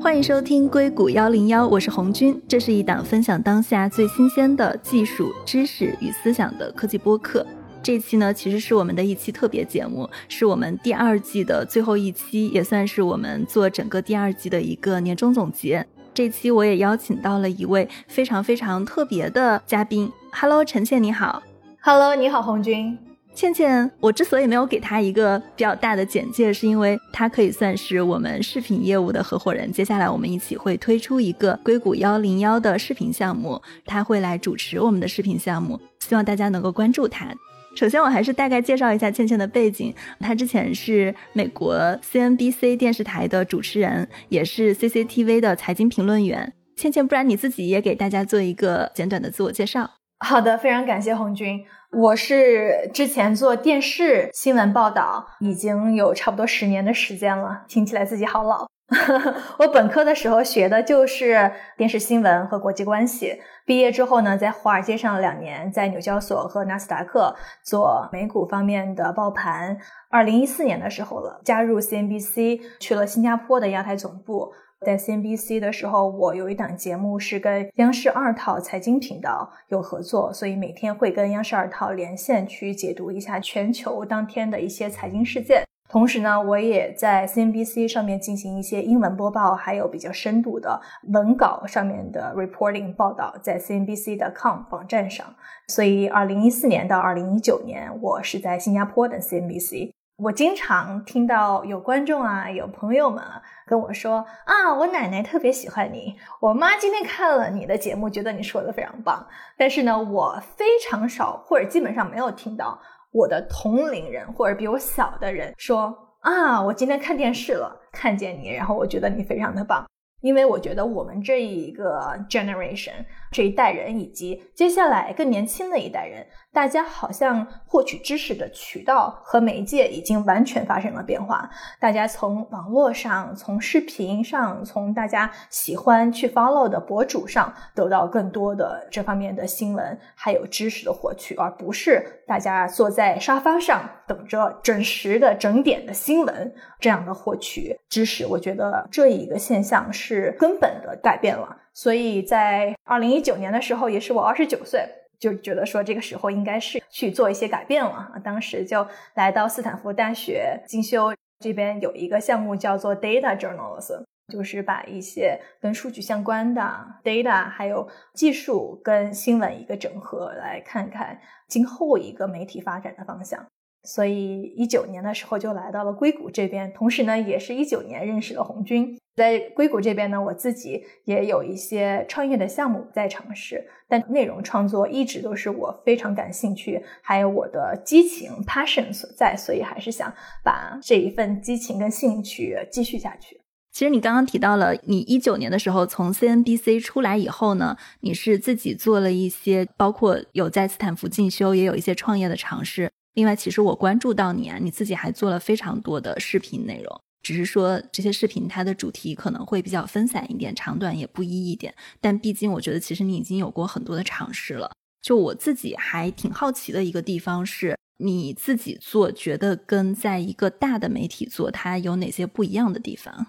欢迎收听硅谷幺零幺，我是红军。这是一档分享当下最新鲜的技术知识与思想的科技播客。这期呢，其实是我们的一期特别节目，是我们第二季的最后一期，也算是我们做整个第二季的一个年终总结。这期我也邀请到了一位非常非常特别的嘉宾。Hello，陈倩，你好。Hello，你好，红军。倩倩，我之所以没有给她一个比较大的简介，是因为她可以算是我们视频业务的合伙人。接下来我们一起会推出一个硅谷幺零幺的视频项目，她会来主持我们的视频项目，希望大家能够关注她。首先，我还是大概介绍一下倩倩的背景。她之前是美国 CNBC 电视台的主持人，也是 CCTV 的财经评论员。倩倩，不然你自己也给大家做一个简短的自我介绍。好的，非常感谢红军。我是之前做电视新闻报道，已经有差不多十年的时间了，听起来自己好老。我本科的时候学的就是电视新闻和国际关系，毕业之后呢，在华尔街上了两年，在纽交所和纳斯达克做美股方面的报盘。二零一四年的时候了，加入 CNBC，去了新加坡的亚太总部。在 CNBC 的时候，我有一档节目是跟央视二套财经频道有合作，所以每天会跟央视二套连线去解读一下全球当天的一些财经事件。同时呢，我也在 CNBC 上面进行一些英文播报，还有比较深度的文稿上面的 reporting 报道，在 CNBC 的 com 网站上。所以，二零一四年到二零一九年，我是在新加坡的 CNBC。我经常听到有观众啊，有朋友们跟我说啊，我奶奶特别喜欢你，我妈今天看了你的节目，觉得你说的非常棒。但是呢，我非常少或者基本上没有听到我的同龄人或者比我小的人说啊，我今天看电视了，看见你，然后我觉得你非常的棒。因为我觉得我们这一个 generation 这一代人，以及接下来更年轻的一代人。大家好像获取知识的渠道和媒介已经完全发生了变化。大家从网络上、从视频上、从大家喜欢去 follow 的博主上得到更多的这方面的新闻，还有知识的获取，而不是大家坐在沙发上等着准时的整点的新闻这样的获取知识。我觉得这一个现象是根本的改变了。所以在二零一九年的时候，也是我二十九岁。就觉得说这个时候应该是去做一些改变了，当时就来到斯坦福大学进修，这边有一个项目叫做 Data Journalism，就是把一些跟数据相关的 data 还有技术跟新闻一个整合，来看看今后一个媒体发展的方向。所以一九年的时候就来到了硅谷这边，同时呢，也是一九年认识了红军。在硅谷这边呢，我自己也有一些创业的项目在尝试，但内容创作一直都是我非常感兴趣，还有我的激情 passion 所在，所以还是想把这一份激情跟兴趣继续下去。其实你刚刚提到了，你一九年的时候从 CNBC 出来以后呢，你是自己做了一些，包括有在斯坦福进修，也有一些创业的尝试。另外，其实我关注到你啊，你自己还做了非常多的视频内容，只是说这些视频它的主题可能会比较分散一点，长短也不一一点。但毕竟我觉得，其实你已经有过很多的尝试了。就我自己还挺好奇的一个地方是，你自己做，觉得跟在一个大的媒体做，它有哪些不一样的地方？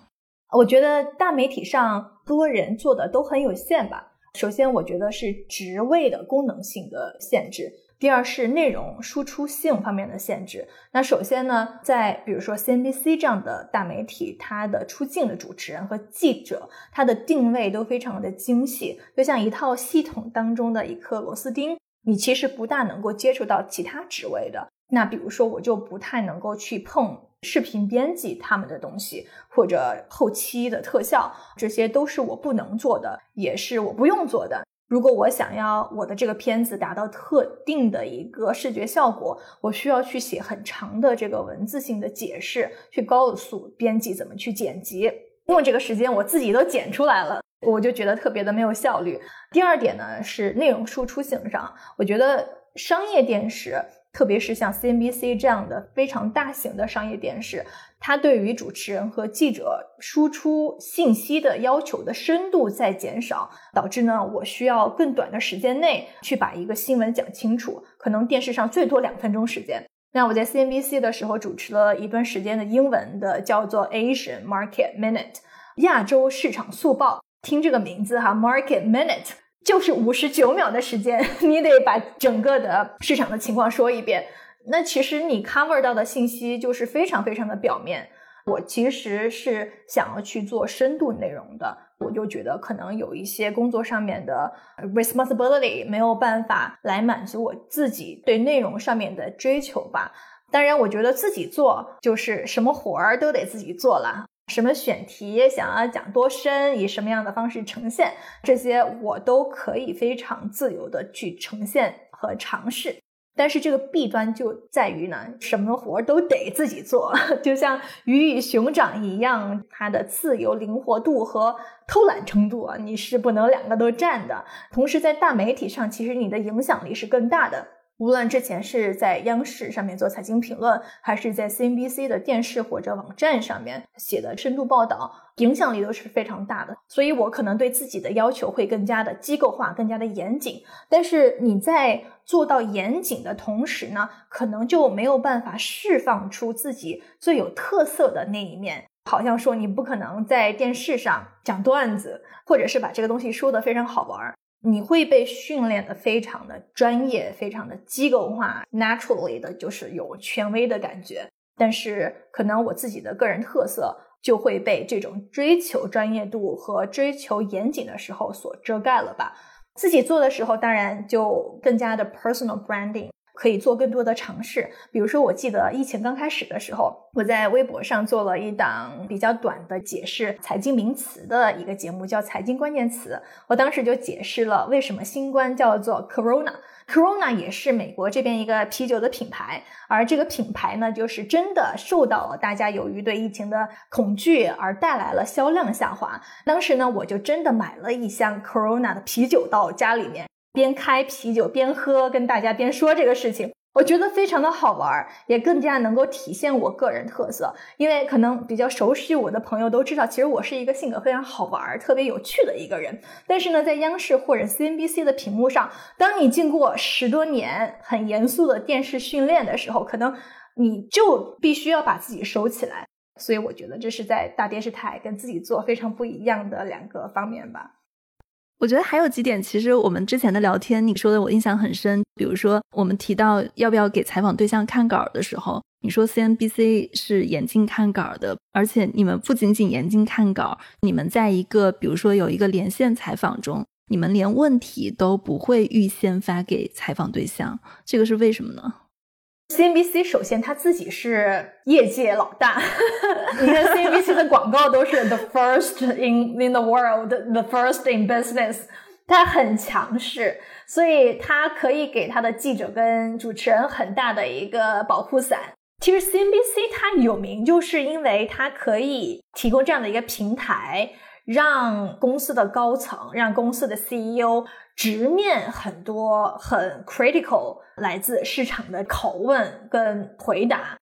我觉得大媒体上多人做的都很有限吧。首先，我觉得是职位的功能性的限制。第二是内容输出性方面的限制。那首先呢，在比如说 CNBC 这样的大媒体，它的出镜的主持人和记者，它的定位都非常的精细，就像一套系统当中的一颗螺丝钉，你其实不大能够接触到其他职位的。那比如说，我就不太能够去碰视频编辑他们的东西，或者后期的特效，这些都是我不能做的，也是我不用做的。如果我想要我的这个片子达到特定的一个视觉效果，我需要去写很长的这个文字性的解释，去告诉编辑怎么去剪辑。用这个时间我自己都剪出来了，我就觉得特别的没有效率。第二点呢是内容输出性上，我觉得商业电视，特别是像 CNBC 这样的非常大型的商业电视。它对于主持人和记者输出信息的要求的深度在减少，导致呢，我需要更短的时间内去把一个新闻讲清楚，可能电视上最多两分钟时间。那我在 CNBC 的时候主持了一段时间的英文的，叫做 Asian Market Minute，亚洲市场速报。听这个名字哈，Market Minute 就是五十九秒的时间，你得把整个的市场的情况说一遍。那其实你 cover 到的信息就是非常非常的表面。我其实是想要去做深度内容的，我就觉得可能有一些工作上面的 responsibility 没有办法来满足我自己对内容上面的追求吧。当然，我觉得自己做就是什么活儿都得自己做了，什么选题想要讲多深，以什么样的方式呈现，这些我都可以非常自由的去呈现和尝试。但是这个弊端就在于呢，什么活都得自己做，就像鱼与熊掌一样，它的自由灵活度和偷懒程度啊，你是不能两个都占的。同时，在大媒体上，其实你的影响力是更大的。无论之前是在央视上面做财经评论，还是在 CNBC 的电视或者网站上面写的深度报道，影响力都是非常大的。所以我可能对自己的要求会更加的机构化，更加的严谨。但是你在做到严谨的同时呢，可能就没有办法释放出自己最有特色的那一面。好像说你不可能在电视上讲段子，或者是把这个东西说的非常好玩。你会被训练的非常的专业，非常的机构化，naturally 的就是有权威的感觉。但是可能我自己的个人特色就会被这种追求专业度和追求严谨的时候所遮盖了吧。自己做的时候，当然就更加的 personal branding。可以做更多的尝试，比如说，我记得疫情刚开始的时候，我在微博上做了一档比较短的解释财经名词的一个节目，叫《财经关键词》。我当时就解释了为什么新冠叫做 Corona，Corona 也是美国这边一个啤酒的品牌，而这个品牌呢，就是真的受到了大家由于对疫情的恐惧而带来了销量下滑。当时呢，我就真的买了一箱 Corona 的啤酒到家里面。边开啤酒边喝，跟大家边说这个事情，我觉得非常的好玩，也更加能够体现我个人特色。因为可能比较熟悉我的朋友都知道，其实我是一个性格非常好玩、特别有趣的一个人。但是呢，在央视或者 CNBC 的屏幕上，当你经过十多年很严肃的电视训练的时候，可能你就必须要把自己收起来。所以我觉得这是在大电视台跟自己做非常不一样的两个方面吧。我觉得还有几点，其实我们之前的聊天你说的我印象很深。比如说，我们提到要不要给采访对象看稿的时候，你说 CNBC 是严禁看稿的，而且你们不仅仅严禁看稿，你们在一个比如说有一个连线采访中，你们连问题都不会预先发给采访对象，这个是为什么呢？CNBC 首先它自己是业界老大，你看 CNBC 的广告都是 the first in in the world，the first in business，它很强势，所以它可以给他的记者跟主持人很大的一个保护伞。其实 CNBC 它有名就是因为它可以提供这样的一个平台，让公司的高层，让公司的 CEO。直面很多很 critical 来自市场的拷问跟回答，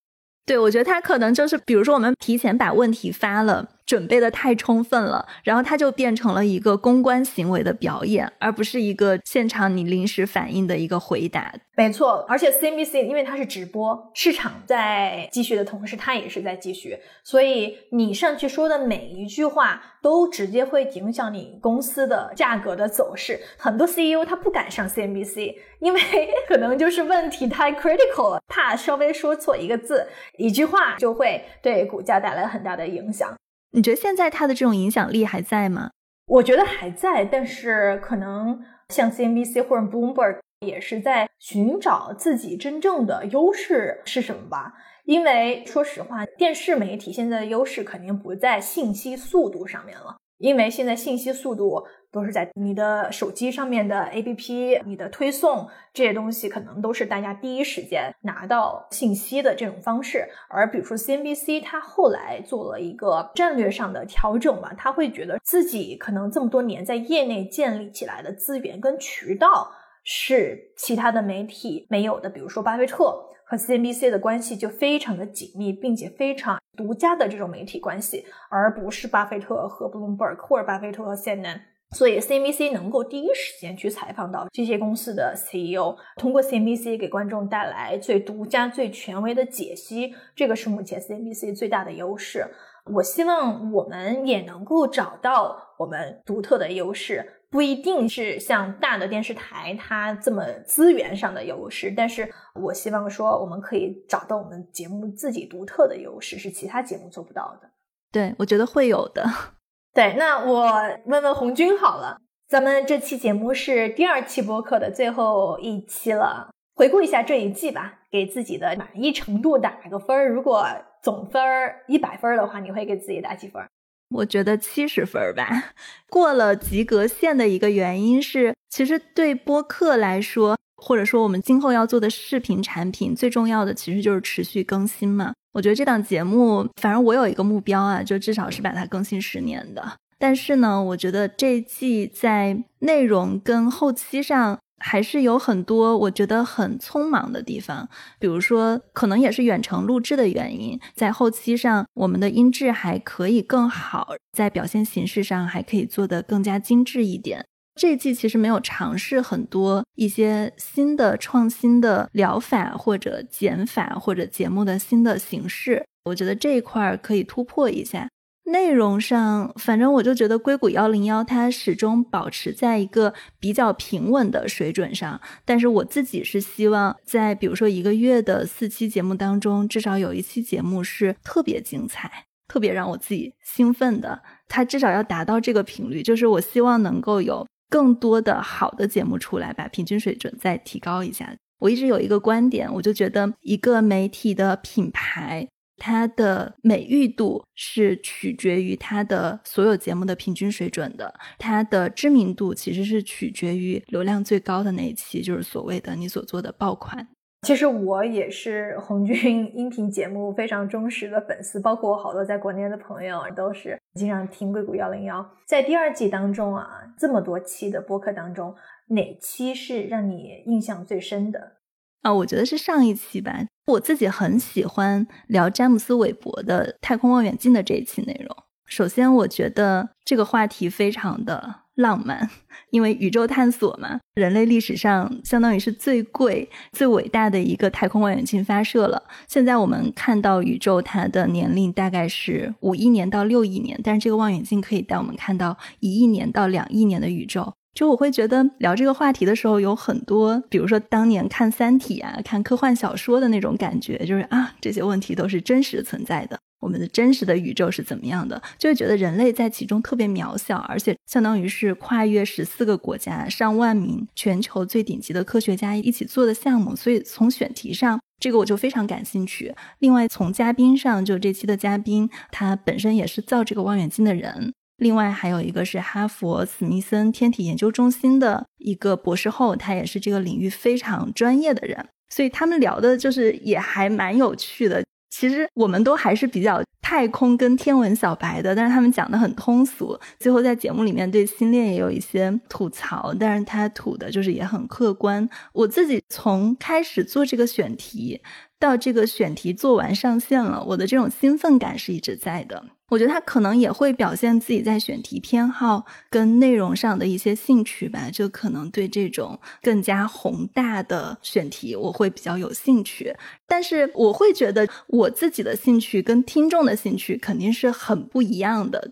对我觉得他可能就是，比如说我们提前把问题发了。准备的太充分了，然后它就变成了一个公关行为的表演，而不是一个现场你临时反应的一个回答。没错，而且 CNBC 因为它是直播，市场在继续的同时，它也是在继续，所以你上去说的每一句话都直接会影响你公司的价格的走势。很多 CEO 他不敢上 CNBC，因为 可能就是问题太 critical 了，怕稍微说错一个字，一句话就会对股价带来很大的影响。你觉得现在它的这种影响力还在吗？我觉得还在，但是可能像 CNBC 或者 Bloomberg 也是在寻找自己真正的优势是什么吧。因为说实话，电视媒体现在的优势肯定不在信息速度上面了，因为现在信息速度。都是在你的手机上面的 APP，你的推送这些东西可能都是大家第一时间拿到信息的这种方式。而比如说 CNBC，它后来做了一个战略上的调整吧，他会觉得自己可能这么多年在业内建立起来的资源跟渠道是其他的媒体没有的。比如说，巴菲特和 CNBC 的关系就非常的紧密，并且非常独家的这种媒体关系，而不是巴菲特和 Bloomberg 或者巴菲特和 CNN。所以，CNBC 能够第一时间去采访到这些公司的 CEO，通过 CNBC 给观众带来最独家、最权威的解析，这个是目前 CNBC 最大的优势。我希望我们也能够找到我们独特的优势，不一定是像大的电视台它这么资源上的优势，但是我希望说我们可以找到我们节目自己独特的优势，是其他节目做不到的。对，我觉得会有的。对，那我问问红军好了，咱们这期节目是第二期播客的最后一期了，回顾一下这一季吧，给自己的满意程度打个分儿。如果总分儿一百分的话，你会给自己打几分？我觉得七十分吧。过了及格线的一个原因是，其实对播客来说，或者说我们今后要做的视频产品，最重要的其实就是持续更新嘛。我觉得这档节目，反正我有一个目标啊，就至少是把它更新十年的。但是呢，我觉得这一季在内容跟后期上还是有很多我觉得很匆忙的地方。比如说，可能也是远程录制的原因，在后期上我们的音质还可以更好，在表现形式上还可以做得更加精致一点。这季其实没有尝试很多一些新的创新的疗法或者减法或者节目的新的形式，我觉得这一块可以突破一下。内容上，反正我就觉得硅谷幺零幺它始终保持在一个比较平稳的水准上，但是我自己是希望在比如说一个月的四期节目当中，至少有一期节目是特别精彩、特别让我自己兴奋的，它至少要达到这个频率，就是我希望能够有。更多的好的节目出来，把平均水准再提高一下。我一直有一个观点，我就觉得一个媒体的品牌，它的美誉度是取决于它的所有节目的平均水准的，它的知名度其实是取决于流量最高的那一期，就是所谓的你所做的爆款。其实我也是红军音频节目非常忠实的粉丝，包括我好多在国内的朋友都是经常听硅谷幺零幺。在第二季当中啊，这么多期的播客当中，哪期是让你印象最深的？啊，我觉得是上一期吧。我自己很喜欢聊詹姆斯韦伯的太空望远镜的这一期内容。首先，我觉得这个话题非常的。浪漫，因为宇宙探索嘛，人类历史上相当于是最贵、最伟大的一个太空望远镜发射了。现在我们看到宇宙，它的年龄大概是五亿年到六亿年，但是这个望远镜可以带我们看到一亿年到两亿年的宇宙。就我会觉得聊这个话题的时候，有很多，比如说当年看《三体》啊，看科幻小说的那种感觉，就是啊，这些问题都是真实存在的。我们的真实的宇宙是怎么样的？就会觉得人类在其中特别渺小，而且相当于是跨越十四个国家、上万名全球最顶级的科学家一起做的项目。所以从选题上，这个我就非常感兴趣。另外从嘉宾上，就这期的嘉宾他本身也是造这个望远镜的人。另外还有一个是哈佛史密森天体研究中心的一个博士后，他也是这个领域非常专业的人。所以他们聊的就是也还蛮有趣的。其实我们都还是比较太空跟天文小白的，但是他们讲的很通俗。最后在节目里面对星链也有一些吐槽，但是他吐的就是也很客观。我自己从开始做这个选题到这个选题做完上线了，我的这种兴奋感是一直在的。我觉得他可能也会表现自己在选题偏好跟内容上的一些兴趣吧，就可能对这种更加宏大的选题我会比较有兴趣，但是我会觉得我自己的兴趣跟听众的兴趣肯定是很不一样的。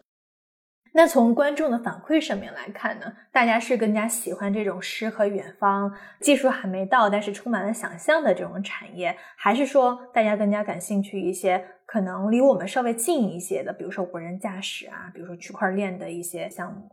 那从观众的反馈上面来看呢，大家是更加喜欢这种诗和远方，技术还没到，但是充满了想象的这种产业，还是说大家更加感兴趣一些，可能离我们稍微近一些的，比如说无人驾驶啊，比如说区块链的一些项目？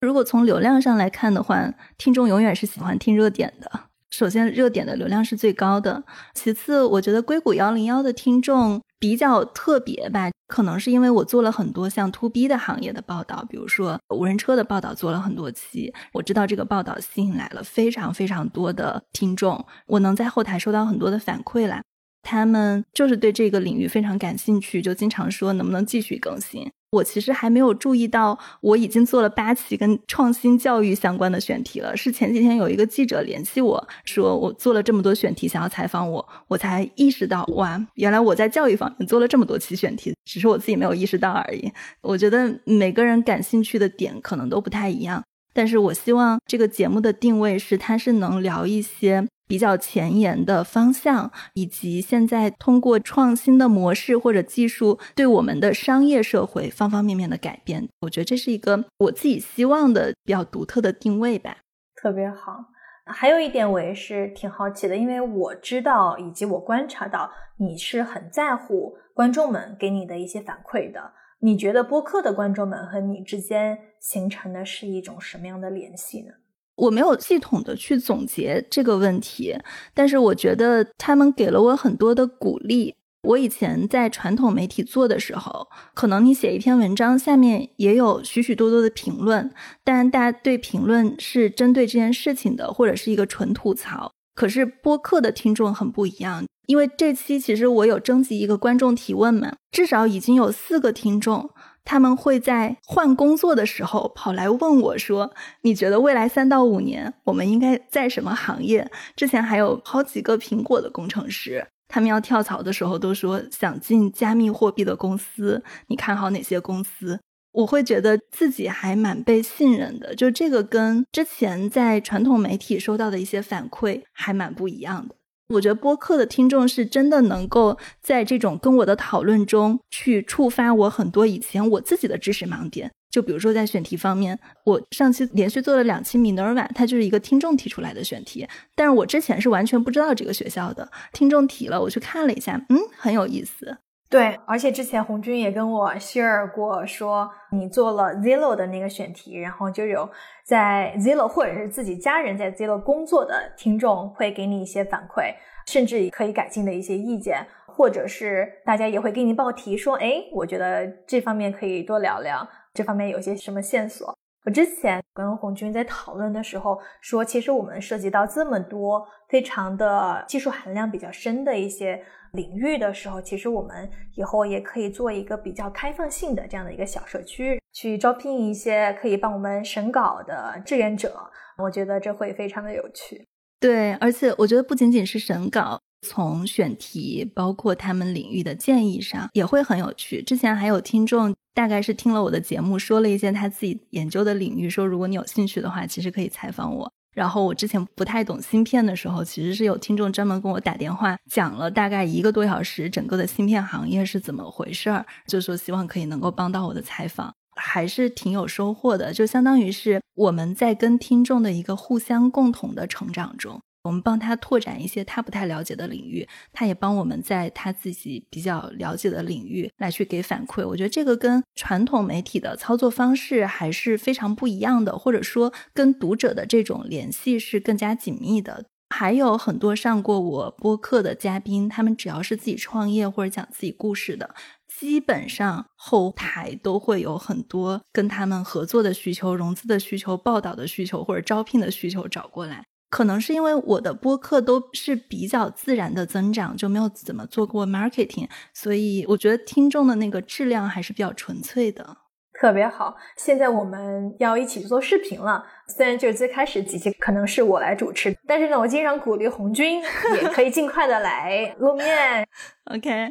如果从流量上来看的话，听众永远是喜欢听热点的。首先，热点的流量是最高的。其次，我觉得硅谷幺零幺的听众比较特别吧。可能是因为我做了很多像 to B 的行业的报道，比如说无人车的报道做了很多期，我知道这个报道吸引来了非常非常多的听众，我能在后台收到很多的反馈啦，他们就是对这个领域非常感兴趣，就经常说能不能继续更新。我其实还没有注意到，我已经做了八期跟创新教育相关的选题了。是前几天有一个记者联系我说，我做了这么多选题，想要采访我，我才意识到，哇，原来我在教育方面做了这么多期选题，只是我自己没有意识到而已。我觉得每个人感兴趣的点可能都不太一样，但是我希望这个节目的定位是，它是能聊一些。比较前沿的方向，以及现在通过创新的模式或者技术对我们的商业社会方方面面的改变，我觉得这是一个我自己希望的比较独特的定位吧。特别好。还有一点我也是挺好奇的，因为我知道以及我观察到你是很在乎观众们给你的一些反馈的。你觉得播客的观众们和你之间形成的是一种什么样的联系呢？我没有系统的去总结这个问题，但是我觉得他们给了我很多的鼓励。我以前在传统媒体做的时候，可能你写一篇文章，下面也有许许多多的评论，但大家对评论是针对这件事情的，或者是一个纯吐槽。可是播客的听众很不一样，因为这期其实我有征集一个观众提问嘛，至少已经有四个听众。他们会在换工作的时候跑来问我说：“你觉得未来三到五年我们应该在什么行业？”之前还有好几个苹果的工程师，他们要跳槽的时候都说想进加密货币的公司。你看好哪些公司？我会觉得自己还蛮被信任的，就这个跟之前在传统媒体收到的一些反馈还蛮不一样的。我觉得播客的听众是真的能够在这种跟我的讨论中去触发我很多以前我自己的知识盲点。就比如说在选题方面，我上期连续做了两期 Minerva，它就是一个听众提出来的选题，但是我之前是完全不知道这个学校的。听众提了，我去看了一下，嗯，很有意思。对，而且之前红军也跟我 share 过，说你做了 Zillow 的那个选题，然后就有在 Zillow 或者是自己家人在 Zillow 工作的听众会给你一些反馈，甚至可以改进的一些意见，或者是大家也会给你报题说，哎，我觉得这方面可以多聊聊，这方面有些什么线索。我之前跟红军在讨论的时候说，其实我们涉及到这么多非常的技术含量比较深的一些。领域的时候，其实我们以后也可以做一个比较开放性的这样的一个小社区，去招聘一些可以帮我们审稿的志愿者。我觉得这会非常的有趣。对，而且我觉得不仅仅是审稿，从选题包括他们领域的建议上也会很有趣。之前还有听众大概是听了我的节目，说了一些他自己研究的领域，说如果你有兴趣的话，其实可以采访我。然后我之前不太懂芯片的时候，其实是有听众专门跟我打电话，讲了大概一个多小时，整个的芯片行业是怎么回事儿，就说希望可以能够帮到我的采访，还是挺有收获的，就相当于是我们在跟听众的一个互相共同的成长中。我们帮他拓展一些他不太了解的领域，他也帮我们在他自己比较了解的领域来去给反馈。我觉得这个跟传统媒体的操作方式还是非常不一样的，或者说跟读者的这种联系是更加紧密的。还有很多上过我播客的嘉宾，他们只要是自己创业或者讲自己故事的，基本上后台都会有很多跟他们合作的需求、融资的需求、报道的需求或者招聘的需求找过来。可能是因为我的播客都是比较自然的增长，就没有怎么做过 marketing，所以我觉得听众的那个质量还是比较纯粹的，特别好。现在我们要一起做视频了，虽然就是最开始几期可能是我来主持，但是呢，我经常鼓励红军也可以尽快的来露面。OK，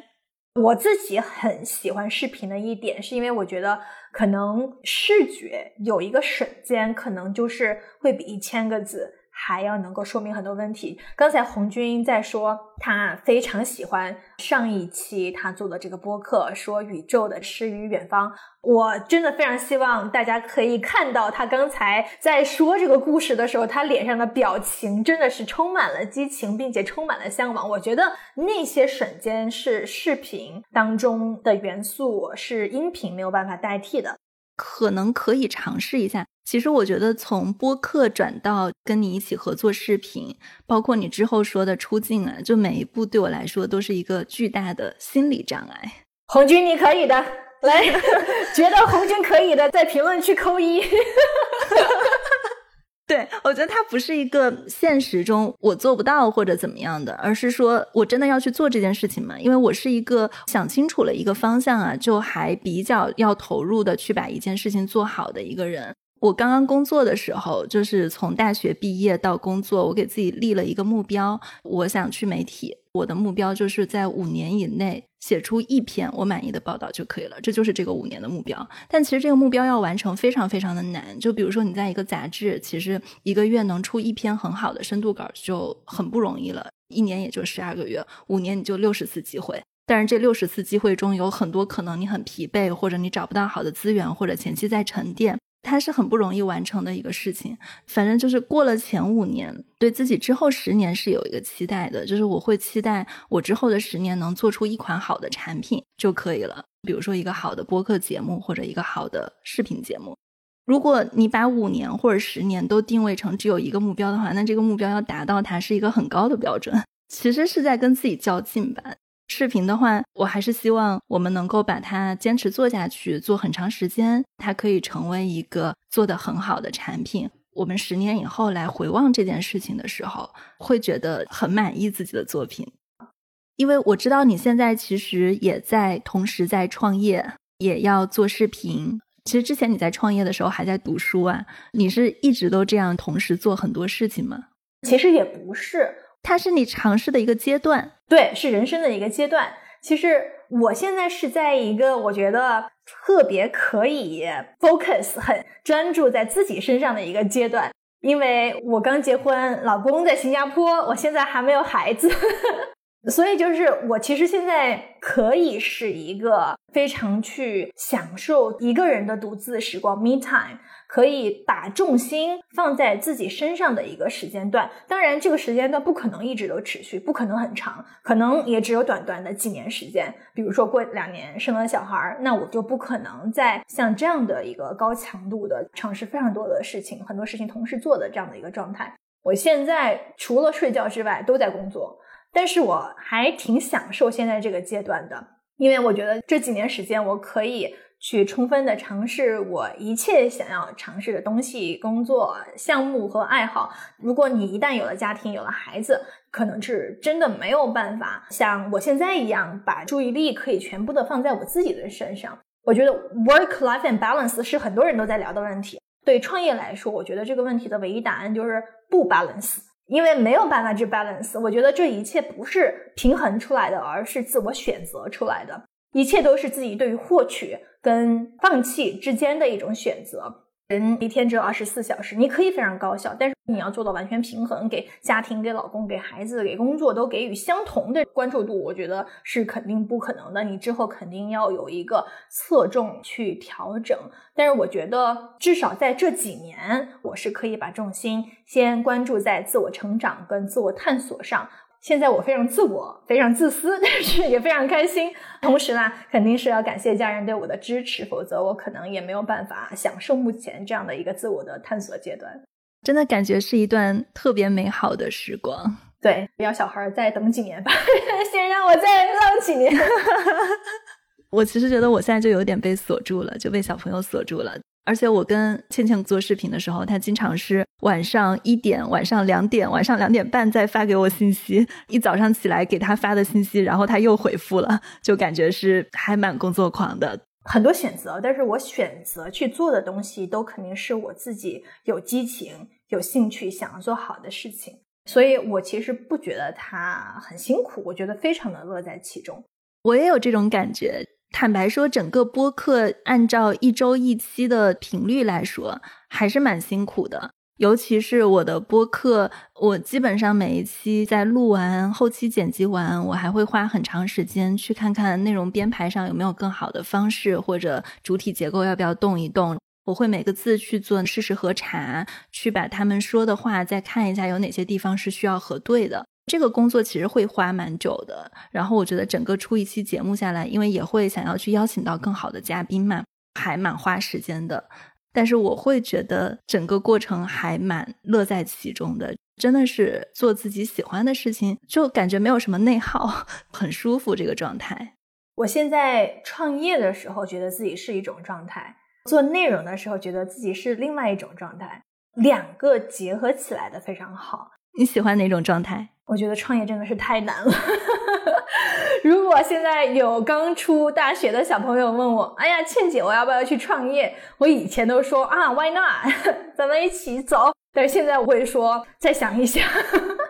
我自己很喜欢视频的一点，是因为我觉得可能视觉有一个瞬间，可能就是会比一千个字。还要能够说明很多问题。刚才红军在说，他非常喜欢上一期他做的这个播客，说宇宙的诗与远方。我真的非常希望大家可以看到他刚才在说这个故事的时候，他脸上的表情真的是充满了激情，并且充满了向往。我觉得那些瞬间是视频当中的元素，是音频没有办法代替的。可能可以尝试一下。其实我觉得从播客转到跟你一起合作视频，包括你之后说的出镜啊，就每一步对我来说都是一个巨大的心理障碍。红军，你可以的，来，觉得红军可以的，在评论区扣一。对，我觉得它不是一个现实中我做不到或者怎么样的，而是说我真的要去做这件事情嘛？因为我是一个想清楚了一个方向啊，就还比较要投入的去把一件事情做好的一个人。我刚刚工作的时候，就是从大学毕业到工作，我给自己立了一个目标，我想去媒体。我的目标就是在五年以内写出一篇我满意的报道就可以了，这就是这个五年的目标。但其实这个目标要完成非常非常的难。就比如说你在一个杂志，其实一个月能出一篇很好的深度稿就很不容易了，一年也就十二个月，五年你就六十次机会。但是这六十次机会中有很多可能你很疲惫，或者你找不到好的资源，或者前期在沉淀。它是很不容易完成的一个事情，反正就是过了前五年，对自己之后十年是有一个期待的，就是我会期待我之后的十年能做出一款好的产品就可以了，比如说一个好的播客节目或者一个好的视频节目。如果你把五年或者十年都定位成只有一个目标的话，那这个目标要达到它是一个很高的标准，其实是在跟自己较劲吧。视频的话，我还是希望我们能够把它坚持做下去，做很长时间，它可以成为一个做的很好的产品。我们十年以后来回望这件事情的时候，会觉得很满意自己的作品。因为我知道你现在其实也在同时在创业，也要做视频。其实之前你在创业的时候还在读书啊，你是一直都这样同时做很多事情吗？其实也不是。它是你尝试的一个阶段，对，是人生的一个阶段。其实我现在是在一个我觉得特别可以 focus 很专注在自己身上的一个阶段，因为我刚结婚，老公在新加坡，我现在还没有孩子，所以就是我其实现在可以是一个非常去享受一个人的独自时光 me time。可以把重心放在自己身上的一个时间段，当然这个时间段不可能一直都持续，不可能很长，可能也只有短短的几年时间。比如说过两年生了小孩儿，那我就不可能再像这样的一个高强度的尝试非常多的事情，很多事情同时做的这样的一个状态。我现在除了睡觉之外都在工作，但是我还挺享受现在这个阶段的，因为我觉得这几年时间我可以。去充分的尝试我一切想要尝试的东西、工作项目和爱好。如果你一旦有了家庭、有了孩子，可能是真的没有办法像我现在一样，把注意力可以全部的放在我自己的身上。我觉得 work-life and balance 是很多人都在聊的问题。对创业来说，我觉得这个问题的唯一答案就是不 balance，因为没有办法去 balance。我觉得这一切不是平衡出来的，而是自我选择出来的。一切都是自己对于获取跟放弃之间的一种选择。人一天只有二十四小时，你可以非常高效，但是你要做到完全平衡，给家庭、给老公、给孩子、给工作都给予相同的关注度，我觉得是肯定不可能的。你之后肯定要有一个侧重去调整。但是我觉得，至少在这几年，我是可以把重心先关注在自我成长跟自我探索上。现在我非常自我，非常自私，但是也非常开心。同时呢，肯定是要感谢家人对我的支持，否则我可能也没有办法享受目前这样的一个自我的探索阶段。真的感觉是一段特别美好的时光。对，要小孩再等几年吧，先让我再浪几年。我其实觉得我现在就有点被锁住了，就被小朋友锁住了。而且我跟倩倩做视频的时候，她经常是晚上一点、晚上两点、晚上两点半再发给我信息，一早上起来给她发的信息，然后她又回复了，就感觉是还蛮工作狂的。很多选择，但是我选择去做的东西，都肯定是我自己有激情、有兴趣、想要做好的事情，所以我其实不觉得他很辛苦，我觉得非常的乐在其中。我也有这种感觉。坦白说，整个播客按照一周一期的频率来说，还是蛮辛苦的。尤其是我的播客，我基本上每一期在录完、后期剪辑完，我还会花很长时间去看看内容编排上有没有更好的方式，或者主体结构要不要动一动。我会每个字去做事实核查，去把他们说的话再看一下有哪些地方是需要核对的。这个工作其实会花蛮久的，然后我觉得整个出一期节目下来，因为也会想要去邀请到更好的嘉宾嘛，还蛮花时间的。但是我会觉得整个过程还蛮乐在其中的，真的是做自己喜欢的事情，就感觉没有什么内耗，很舒服这个状态。我现在创业的时候觉得自己是一种状态，做内容的时候觉得自己是另外一种状态。两个结合起来的非常好。你喜欢哪种状态？我觉得创业真的是太难了。如果现在有刚出大学的小朋友问我：“哎呀，倩姐，我要不要去创业？”我以前都说啊，Why not？咱们一起走。但是现在我会说，再想一想，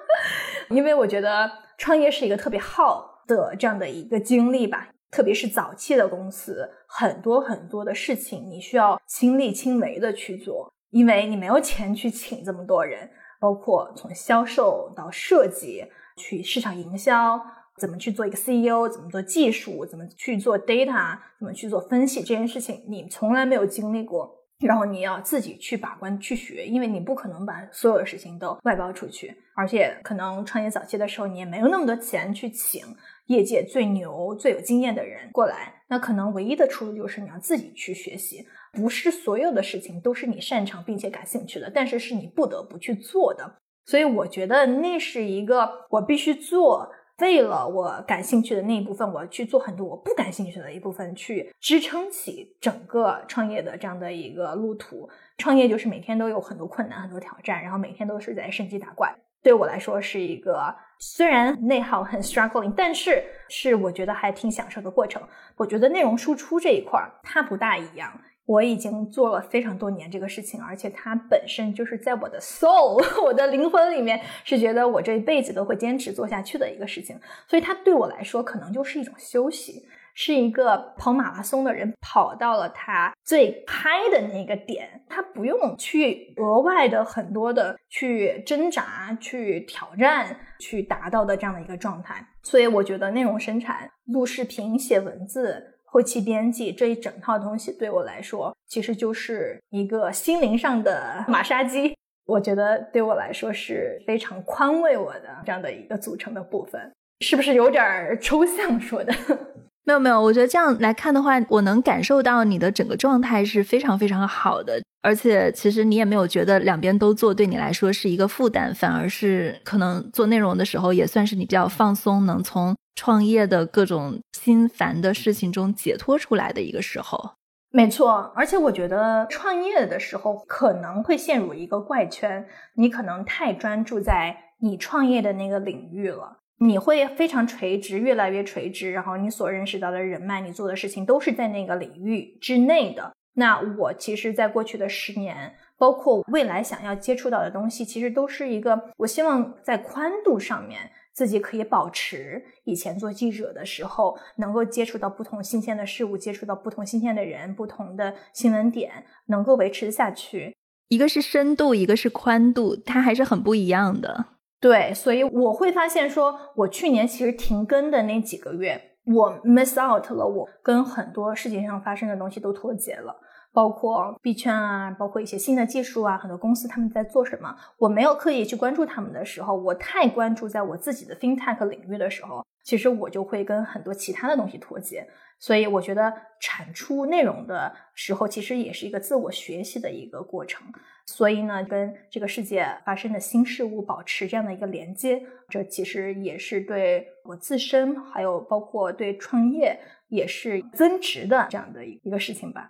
因为我觉得创业是一个特别耗的这样的一个经历吧，特别是早期的公司，很多很多的事情你需要亲力亲为的去做，因为你没有钱去请这么多人，包括从销售到设计，去市场营销。怎么去做一个 CEO？怎么做技术？怎么去做 data？怎么去做分析？这件事情你从来没有经历过，然后你要自己去把关去学，因为你不可能把所有的事情都外包出去，而且可能创业早期的时候你也没有那么多钱去请业界最牛、最有经验的人过来，那可能唯一的出路就是你要自己去学习。不是所有的事情都是你擅长并且感兴趣的，但是是你不得不去做的。所以我觉得那是一个我必须做。为了我感兴趣的那一部分，我去做很多我不感兴趣的一部分，去支撑起整个创业的这样的一个路途。创业就是每天都有很多困难、很多挑战，然后每天都是在升级打怪。对我来说是一个虽然内耗很 struggling，但是是我觉得还挺享受的过程。我觉得内容输出这一块儿它不大一样。我已经做了非常多年这个事情，而且它本身就是在我的 soul，我的灵魂里面是觉得我这一辈子都会坚持做下去的一个事情，所以它对我来说可能就是一种休息，是一个跑马拉松的人跑到了他最嗨的那个点，他不用去额外的很多的去挣扎、去挑战、去达到的这样的一个状态。所以我觉得内容生产、录视频、写文字。后期编辑这一整套东西对我来说，其实就是一个心灵上的 马杀鸡。我觉得对我来说是非常宽慰我的这样的一个组成的部分，是不是有点抽象说的？没有没有，我觉得这样来看的话，我能感受到你的整个状态是非常非常好的，而且其实你也没有觉得两边都做对你来说是一个负担，反而是可能做内容的时候也算是你比较放松，能从创业的各种心烦的事情中解脱出来的一个时候。没错，而且我觉得创业的时候可能会陷入一个怪圈，你可能太专注在你创业的那个领域了。你会非常垂直，越来越垂直，然后你所认识到的人脉，你做的事情都是在那个领域之内的。那我其实，在过去的十年，包括未来想要接触到的东西，其实都是一个我希望在宽度上面自己可以保持以前做记者的时候，能够接触到不同新鲜的事物，接触到不同新鲜的人，不同的新闻点，能够维持下去。一个是深度，一个是宽度，它还是很不一样的。对，所以我会发现，说我去年其实停更的那几个月，我 miss out 了，我跟很多世界上发生的东西都脱节了，包括币圈啊，包括一些新的技术啊，很多公司他们在做什么，我没有刻意去关注他们的时候，我太关注在我自己的 fintech 领域的时候，其实我就会跟很多其他的东西脱节。所以我觉得产出内容的时候，其实也是一个自我学习的一个过程。所以呢，跟这个世界发生的新事物保持这样的一个连接，这其实也是对我自身，还有包括对创业也是增值的这样的一个事情吧。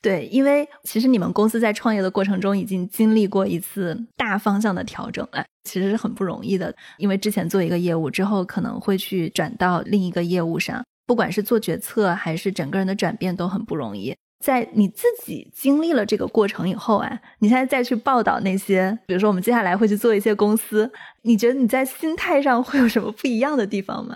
对，因为其实你们公司在创业的过程中已经经历过一次大方向的调整了，其实是很不容易的。因为之前做一个业务之后，可能会去转到另一个业务上。不管是做决策还是整个人的转变都很不容易。在你自己经历了这个过程以后啊，你现在再去报道那些，比如说我们接下来会去做一些公司，你觉得你在心态上会有什么不一样的地方吗？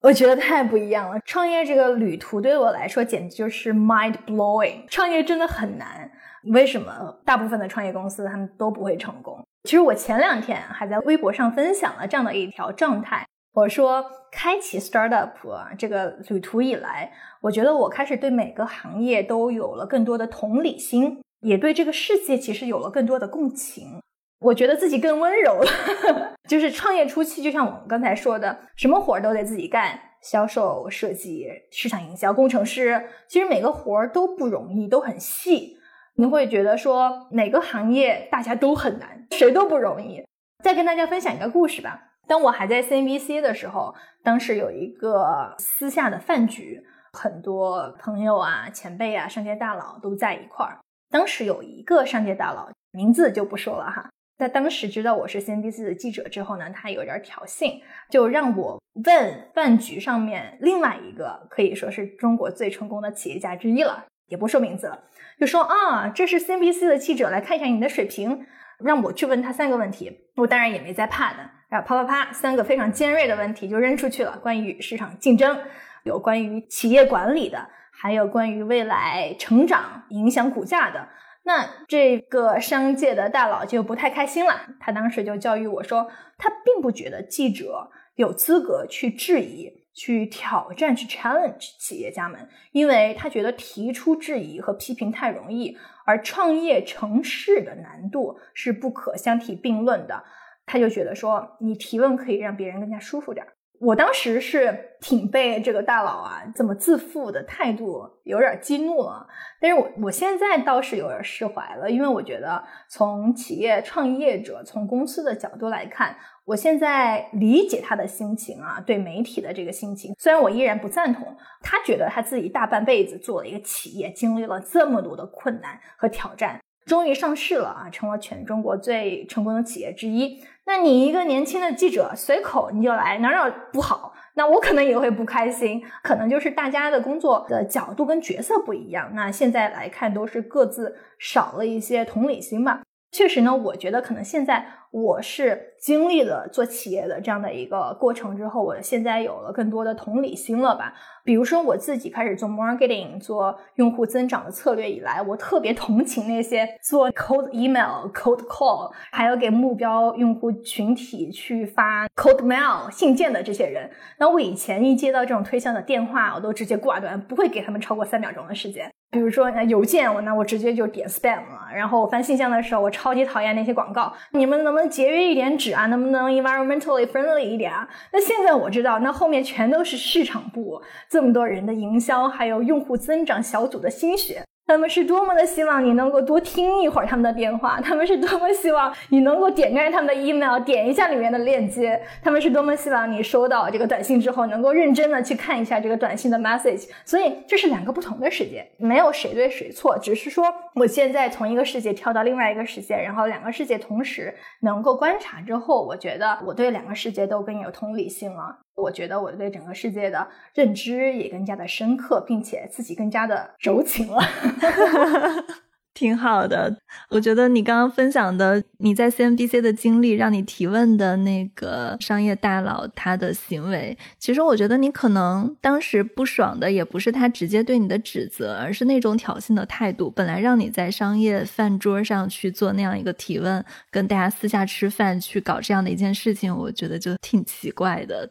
我觉得太不一样了。创业这个旅途对我来说简直就是 mind blowing。创业真的很难。为什么大部分的创业公司他们都不会成功？其实我前两天还在微博上分享了这样的一条状态。我说，开启 startup 这个旅途以来，我觉得我开始对每个行业都有了更多的同理心，也对这个世界其实有了更多的共情。我觉得自己更温柔了。就是创业初期，就像我们刚才说的，什么活儿都得自己干，销售、设计、市场营销、工程师，其实每个活儿都不容易，都很细。你会觉得说，哪个行业大家都很难，谁都不容易。再跟大家分享一个故事吧。当我还在 CNBC 的时候，当时有一个私下的饭局，很多朋友啊、前辈啊、商界大佬都在一块儿。当时有一个商界大佬名字就不说了哈。在当时知道我是 CNBC 的记者之后呢，他有点挑衅，就让我问饭局上面另外一个可以说是中国最成功的企业家之一了，也不说名字了，就说啊，这是 CNBC 的记者，来看一下你的水平，让我去问他三个问题。我当然也没在怕的，然后啪啪啪，三个非常尖锐的问题就扔出去了，关于市场竞争，有关于企业管理的，还有关于未来成长影响股价的。那这个商界的大佬就不太开心了，他当时就教育我说，他并不觉得记者有资格去质疑、去挑战、去 challenge 企业家们，因为他觉得提出质疑和批评太容易，而创业成事的难度是不可相提并论的。他就觉得说，你提问可以让别人更加舒服点儿。我当时是挺被这个大佬啊这么自负的态度有点激怒了，但是我我现在倒是有点释怀了，因为我觉得从企业创业者、从公司的角度来看，我现在理解他的心情啊，对媒体的这个心情，虽然我依然不赞同，他觉得他自己大半辈子做了一个企业，经历了这么多的困难和挑战。终于上市了啊，成了全中国最成功的企业之一。那你一个年轻的记者，随口你就来，哪哪不好？那我可能也会不开心。可能就是大家的工作的角度跟角色不一样。那现在来看，都是各自少了一些同理心吧。确实呢，我觉得可能现在我是经历了做企业的这样的一个过程之后，我现在有了更多的同理心了吧。比如说我自己开始做 marketing、做用户增长的策略以来，我特别同情那些做 cold email、cold call，还有给目标用户群体去发 cold mail 信件的这些人。那我以前一接到这种推销的电话，我都直接挂断，不会给他们超过三秒钟的时间。比如说，那邮件我那我直接就点 spam 了。然后我翻信箱的时候，我超级讨厌那些广告。你们能不能能节约一点纸啊？能不能 environmentally friendly 一点啊？那现在我知道，那后面全都是市场部这么多人的营销，还有用户增长小组的心血。他们是多么的希望你能够多听一会儿他们的电话，他们是多么希望你能够点开他们的 email，点一下里面的链接，他们是多么希望你收到这个短信之后能够认真的去看一下这个短信的 message。所以这是两个不同的世界，没有谁对谁错，只是说我现在从一个世界跳到另外一个世界，然后两个世界同时能够观察之后，我觉得我对两个世界都更有同理心了。我觉得我对整个世界的认知也更加的深刻，并且自己更加的柔情了，挺好的。我觉得你刚刚分享的你在 CNBC 的经历，让你提问的那个商业大佬他的行为，其实我觉得你可能当时不爽的也不是他直接对你的指责，而是那种挑衅的态度。本来让你在商业饭桌上去做那样一个提问，跟大家私下吃饭去搞这样的一件事情，我觉得就挺奇怪的。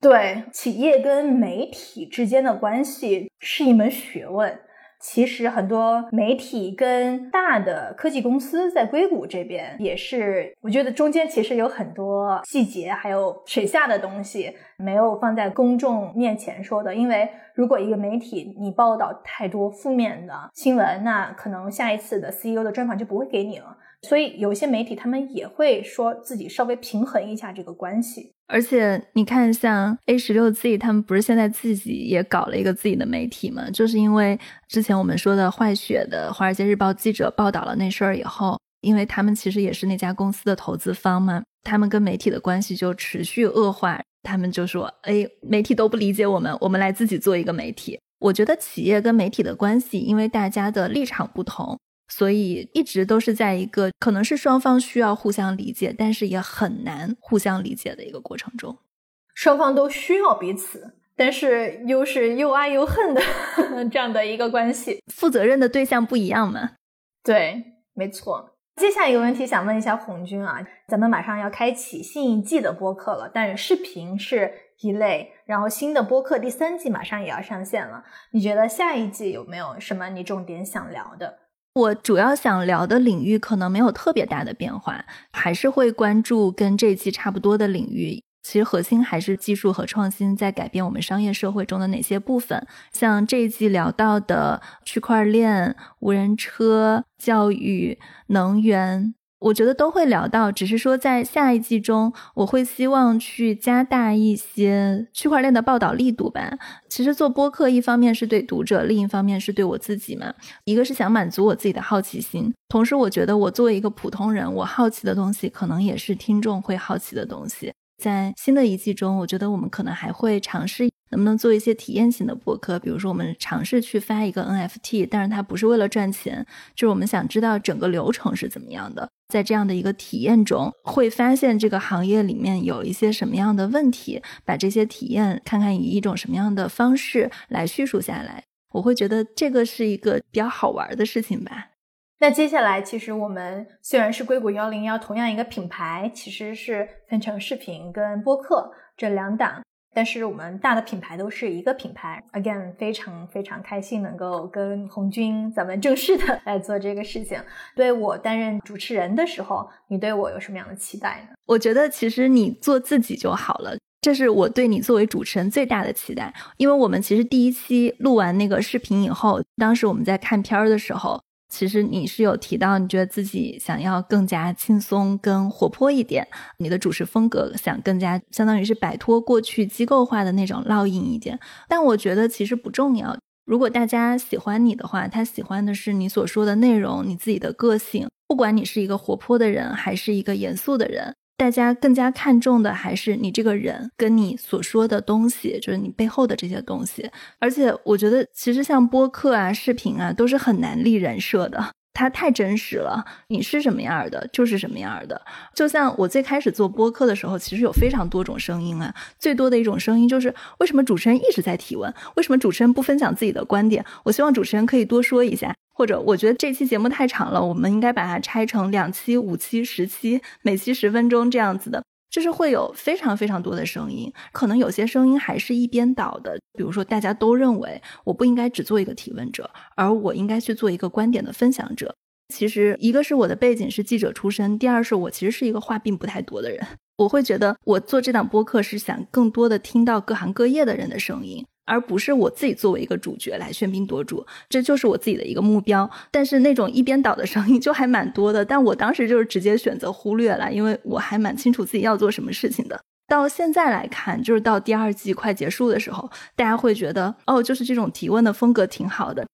对企业跟媒体之间的关系是一门学问。其实很多媒体跟大的科技公司在硅谷这边也是，我觉得中间其实有很多细节，还有水下的东西没有放在公众面前说的。因为如果一个媒体你报道太多负面的新闻，那可能下一次的 CEO 的专访就不会给你了。所以有些媒体他们也会说自己稍微平衡一下这个关系。而且你看，像 A 十六 Z 他们不是现在自己也搞了一个自己的媒体吗？就是因为之前我们说的坏血的《华尔街日报》记者报道了那事儿以后，因为他们其实也是那家公司的投资方嘛，他们跟媒体的关系就持续恶化。他们就说：“哎，媒体都不理解我们，我们来自己做一个媒体。”我觉得企业跟媒体的关系，因为大家的立场不同。所以一直都是在一个可能是双方需要互相理解，但是也很难互相理解的一个过程中。双方都需要彼此，但是又是又爱又恨的 这样的一个关系。负责任的对象不一样嘛？对，没错。接下一个问题想问一下红军啊，咱们马上要开启新一季的播客了，但是视频是一类，然后新的播客第三季马上也要上线了。你觉得下一季有没有什么你重点想聊的？我主要想聊的领域可能没有特别大的变化，还是会关注跟这一季差不多的领域。其实核心还是技术和创新在改变我们商业社会中的哪些部分。像这一季聊到的区块链、无人车、教育、能源，我觉得都会聊到，只是说在下一季中，我会希望去加大一些区块链的报道力度吧。其实做播客，一方面是对读者，另一方面是对我自己嘛。一个是想满足我自己的好奇心，同时我觉得我作为一个普通人，我好奇的东西可能也是听众会好奇的东西。在新的一季中，我觉得我们可能还会尝试能不能做一些体验型的播客，比如说我们尝试去发一个 NFT，但是它不是为了赚钱，就是我们想知道整个流程是怎么样的。在这样的一个体验中，会发现这个行业里面有一些什么样的问题，把这些体验看看以一种什么样的方式来叙述下来，我会觉得这个是一个比较好玩的事情吧。那接下来，其实我们虽然是硅谷幺零幺同样一个品牌，其实是分成视频跟播客这两档，但是我们大的品牌都是一个品牌。Again，非常非常开心能够跟红军咱们正式的 来做这个事情。对我担任主持人的时候，你对我有什么样的期待呢？我觉得其实你做自己就好了，这是我对你作为主持人最大的期待。因为我们其实第一期录完那个视频以后，当时我们在看片儿的时候。其实你是有提到，你觉得自己想要更加轻松、跟活泼一点，你的主持风格想更加相当于是摆脱过去机构化的那种烙印一点。但我觉得其实不重要。如果大家喜欢你的话，他喜欢的是你所说的内容，你自己的个性。不管你是一个活泼的人，还是一个严肃的人。大家更加看重的还是你这个人跟你所说的东西，就是你背后的这些东西。而且我觉得，其实像播客啊、视频啊，都是很难立人设的，它太真实了。你是什么样的，就是什么样的。就像我最开始做播客的时候，其实有非常多种声音啊。最多的一种声音就是，为什么主持人一直在提问？为什么主持人不分享自己的观点？我希望主持人可以多说一下。或者我觉得这期节目太长了，我们应该把它拆成两期、五期、十期，每期十分钟这样子的，就是会有非常非常多的声音，可能有些声音还是一边倒的。比如说，大家都认为我不应该只做一个提问者，而我应该去做一个观点的分享者。其实，一个是我的背景是记者出身，第二是我其实是一个话并不太多的人。我会觉得我做这档播客是想更多的听到各行各业的人的声音。而不是我自己作为一个主角来喧宾夺主，这就是我自己的一个目标。但是那种一边倒的声音就还蛮多的，但我当时就是直接选择忽略了，因为我还蛮清楚自己要做什么事情的。到现在来看，就是到第二季快结束的时候，大家会觉得哦，就是这种提问的风格挺好的。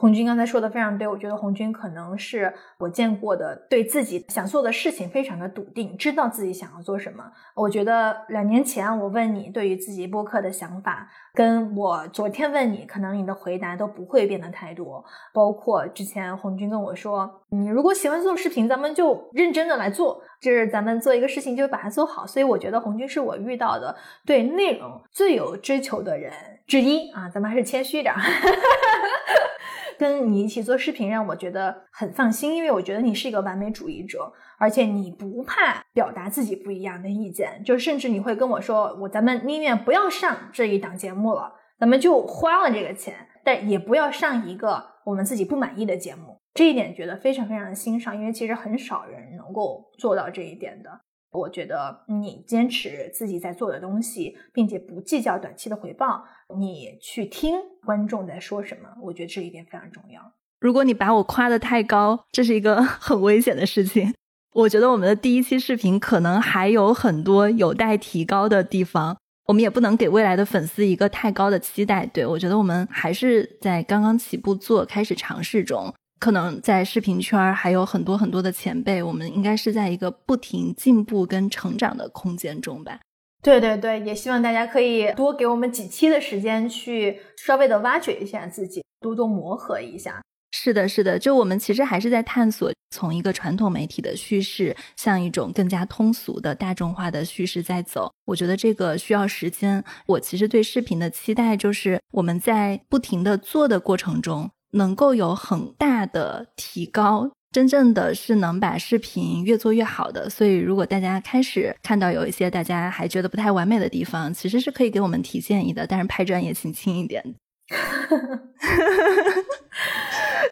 红军刚才说的非常对，我觉得红军可能是我见过的对自己想做的事情非常的笃定，知道自己想要做什么。我觉得两年前我问你对于自己播客的想法，跟我昨天问你，可能你的回答都不会变得太多。包括之前红军跟我说，你如果喜欢做视频，咱们就认真的来做，就是咱们做一个事情就把它做好。所以我觉得红军是我遇到的对内容最有追求的人之一啊，咱们还是谦虚点。跟你一起做视频，让我觉得很放心，因为我觉得你是一个完美主义者，而且你不怕表达自己不一样的意见，就甚至你会跟我说，我咱们宁愿不要上这一档节目了，咱们就花了这个钱，但也不要上一个我们自己不满意的节目。这一点觉得非常非常的欣赏，因为其实很少人能够做到这一点的。我觉得你坚持自己在做的东西，并且不计较短期的回报，你去听观众在说什么，我觉得这一点非常重要。如果你把我夸的太高，这是一个 很危险的事情。我觉得我们的第一期视频可能还有很多有待提高的地方，我们也不能给未来的粉丝一个太高的期待。对我觉得我们还是在刚刚起步做，开始尝试中。可能在视频圈还有很多很多的前辈，我们应该是在一个不停进步跟成长的空间中吧。对对对，也希望大家可以多给我们几期的时间，去稍微的挖掘一下自己，多多磨合一下。是的，是的，就我们其实还是在探索，从一个传统媒体的叙事，向一种更加通俗的大众化的叙事在走。我觉得这个需要时间。我其实对视频的期待，就是我们在不停的做的过程中。能够有很大的提高，真正的是能把视频越做越好的。所以，如果大家开始看到有一些大家还觉得不太完美的地方，其实是可以给我们提建议的。但是拍专业请轻一点。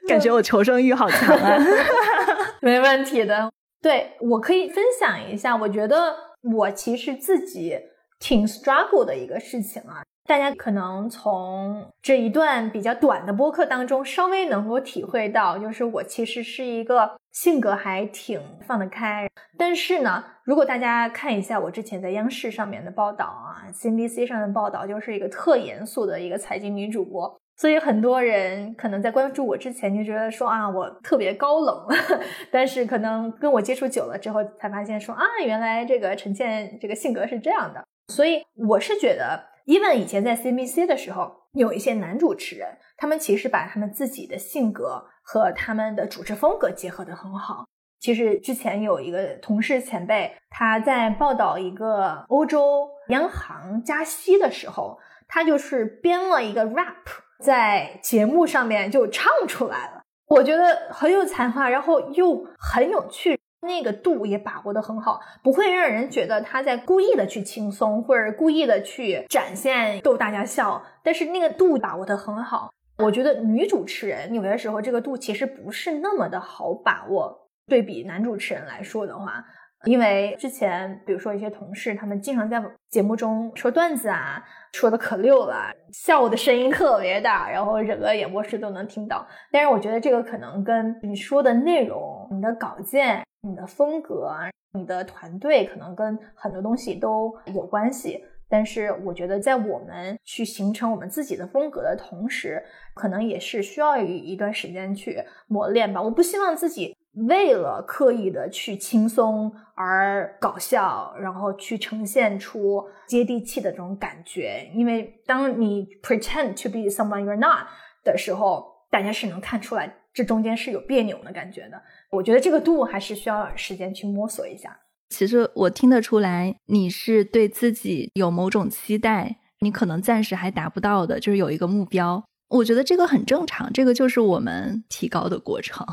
感觉我求生欲好强啊！没问题的。对我可以分享一下，我觉得我其实自己挺 struggle 的一个事情啊。大家可能从这一段比较短的播客当中，稍微能够体会到，就是我其实是一个性格还挺放得开。但是呢，如果大家看一下我之前在央视上面的报道啊，CNBC 上的报道，就是一个特严肃的一个财经女主播。所以很多人可能在关注我之前就觉得说啊，我特别高冷。但是可能跟我接触久了之后，才发现说啊，原来这个陈倩这个性格是这样的。所以我是觉得。Even 以前在 CBC 的时候，有一些男主持人，他们其实把他们自己的性格和他们的主持风格结合的很好。其实之前有一个同事前辈，他在报道一个欧洲央行加息的时候，他就是编了一个 rap，在节目上面就唱出来了。我觉得很有才华，然后又很有趣。那个度也把握的很好，不会让人觉得他在故意的去轻松，或者故意的去展现逗大家笑。但是那个度把握的很好，我觉得女主持人有的时候这个度其实不是那么的好把握。对比男主持人来说的话，因为之前比如说一些同事，他们经常在节目中说段子啊，说的可溜了，笑的声音特别大，然后整个演播室都能听到。但是我觉得这个可能跟你说的内容、你的稿件。你的风格，你的团队可能跟很多东西都有关系，但是我觉得在我们去形成我们自己的风格的同时，可能也是需要一一段时间去磨练吧。我不希望自己为了刻意的去轻松而搞笑，然后去呈现出接地气的这种感觉，因为当你 pretend to be someone you're not 的时候，大家是能看出来这中间是有别扭的感觉的。我觉得这个度还是需要时间去摸索一下。其实我听得出来，你是对自己有某种期待，你可能暂时还达不到的，就是有一个目标。我觉得这个很正常，这个就是我们提高的过程。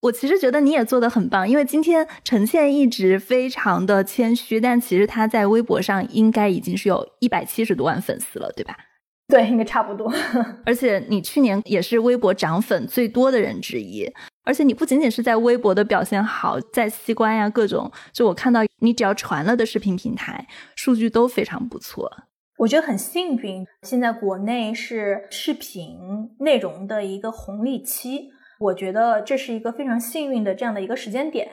我其实觉得你也做得很棒，因为今天陈倩一直非常的谦虚，但其实她在微博上应该已经是有一百七十多万粉丝了，对吧？对，应该差不多。而且你去年也是微博涨粉最多的人之一。而且你不仅仅是在微博的表现好，在西瓜呀各种，就我看到你只要传了的视频平台，数据都非常不错。我觉得很幸运，现在国内是视频内容的一个红利期，我觉得这是一个非常幸运的这样的一个时间点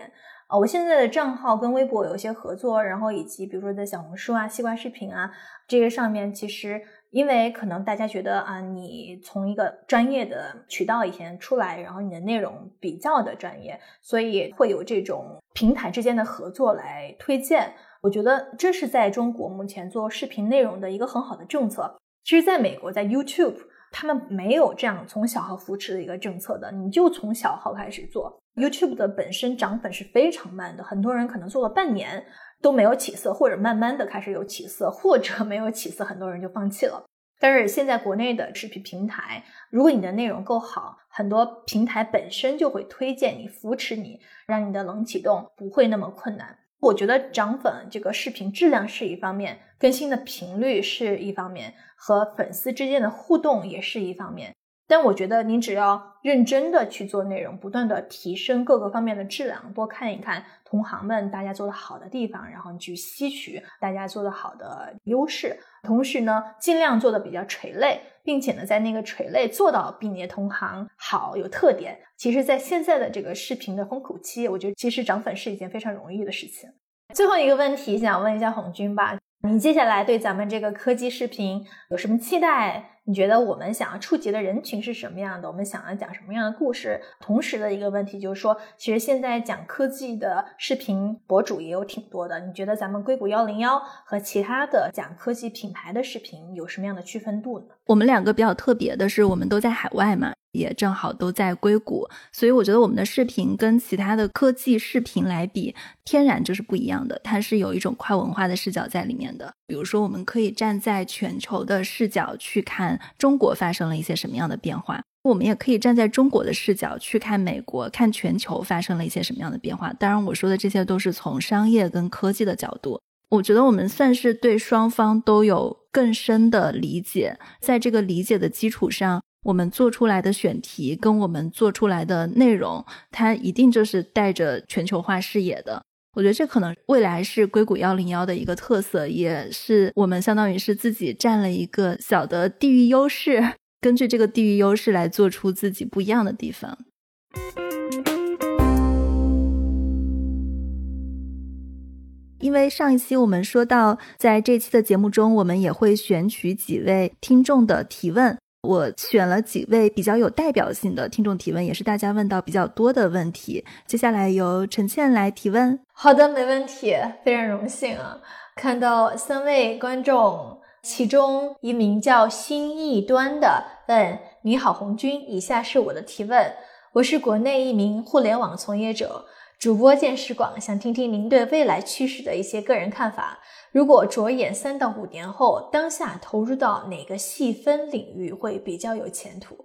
啊。我现在的账号跟微博有一些合作，然后以及比如说在小红书啊、西瓜视频啊这些上面，其实。因为可能大家觉得啊，你从一个专业的渠道以前出来，然后你的内容比较的专业，所以会有这种平台之间的合作来推荐。我觉得这是在中国目前做视频内容的一个很好的政策。其实，在美国，在 YouTube，他们没有这样从小号扶持的一个政策的，你就从小号开始做。YouTube 的本身涨粉是非常慢的，很多人可能做了半年。都没有起色，或者慢慢的开始有起色，或者没有起色，很多人就放弃了。但是现在国内的视频平台，如果你的内容够好，很多平台本身就会推荐你、扶持你，让你的冷启动不会那么困难。我觉得涨粉这个视频质量是一方面，更新的频率是一方面，和粉丝之间的互动也是一方面。但我觉得你只要认真的去做内容，不断的提升各个方面的质量，多看一看同行们大家做的好的地方，然后你去吸取大家做的好的优势，同时呢，尽量做的比较垂类，并且呢，在那个垂类做到比你的同行好有特点。其实，在现在的这个视频的风口期，我觉得其实涨粉是一件非常容易的事情。最后一个问题，想问一下红军吧，你接下来对咱们这个科技视频有什么期待？你觉得我们想要触及的人群是什么样的？我们想要讲什么样的故事？同时的一个问题就是说，其实现在讲科技的视频博主也有挺多的。你觉得咱们硅谷幺零幺和其他的讲科技品牌的视频有什么样的区分度呢？我们两个比较特别的是，我们都在海外嘛。也正好都在硅谷，所以我觉得我们的视频跟其他的科技视频来比，天然就是不一样的。它是有一种跨文化的视角在里面的。比如说，我们可以站在全球的视角去看中国发生了一些什么样的变化，我们也可以站在中国的视角去看美国、看全球发生了一些什么样的变化。当然，我说的这些都是从商业跟科技的角度。我觉得我们算是对双方都有更深的理解，在这个理解的基础上。我们做出来的选题跟我们做出来的内容，它一定就是带着全球化视野的。我觉得这可能未来是硅谷幺零幺的一个特色，也是我们相当于是自己占了一个小的地域优势，根据这个地域优势来做出自己不一样的地方。因为上一期我们说到，在这期的节目中，我们也会选取几位听众的提问。我选了几位比较有代表性的听众提问，也是大家问到比较多的问题。接下来由陈倩来提问。好的，没问题，非常荣幸啊！看到三位观众，其中一名叫心意端的问：“你好，红军，以下是我的提问，我是国内一名互联网从业者。”主播见识广，想听听您对未来趋势的一些个人看法。如果着眼三到五年后，当下投入到哪个细分领域会比较有前途？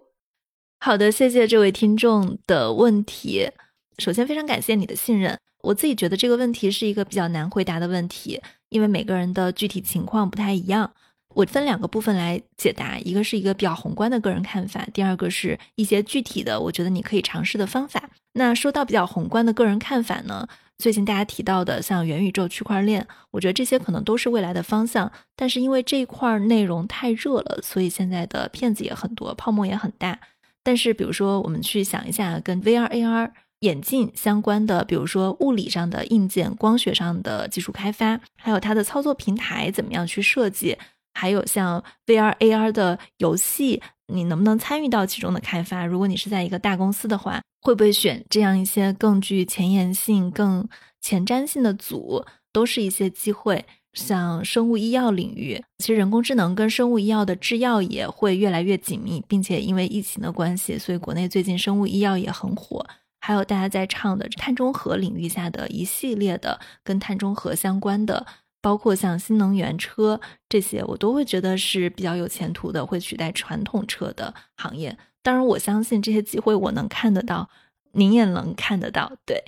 好的，谢谢这位听众的问题。首先，非常感谢你的信任。我自己觉得这个问题是一个比较难回答的问题，因为每个人的具体情况不太一样。我分两个部分来解答，一个是一个比较宏观的个人看法，第二个是一些具体的，我觉得你可以尝试的方法。那说到比较宏观的个人看法呢，最近大家提到的像元宇宙、区块链，我觉得这些可能都是未来的方向。但是因为这一块内容太热了，所以现在的骗子也很多，泡沫也很大。但是比如说，我们去想一下跟 VR、AR 眼镜相关的，比如说物理上的硬件、光学上的技术开发，还有它的操作平台怎么样去设计。还有像 VR、AR 的游戏，你能不能参与到其中的开发？如果你是在一个大公司的话，会不会选这样一些更具前沿性、更前瞻性的组？都是一些机会。像生物医药领域，其实人工智能跟生物医药的制药也会越来越紧密，并且因为疫情的关系，所以国内最近生物医药也很火。还有大家在唱的碳中和领域下的一系列的跟碳中和相关的。包括像新能源车这些，我都会觉得是比较有前途的，会取代传统车的行业。当然，我相信这些机会我能看得到，您也能看得到。对，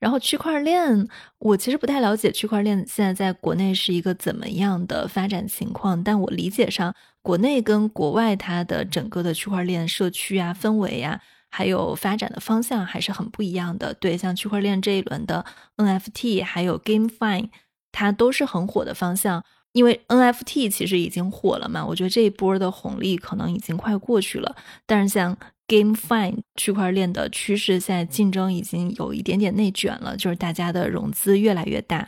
然后区块链，我其实不太了解区块链现在在国内是一个怎么样的发展情况，但我理解上，国内跟国外它的整个的区块链社区啊、氛围啊，还有发展的方向还是很不一样的。对，像区块链这一轮的 NFT，还有 GameFi。它都是很火的方向，因为 NFT 其实已经火了嘛，我觉得这一波的红利可能已经快过去了。但是像 GameFi 区块链的趋势，现在竞争已经有一点点内卷了，就是大家的融资越来越大，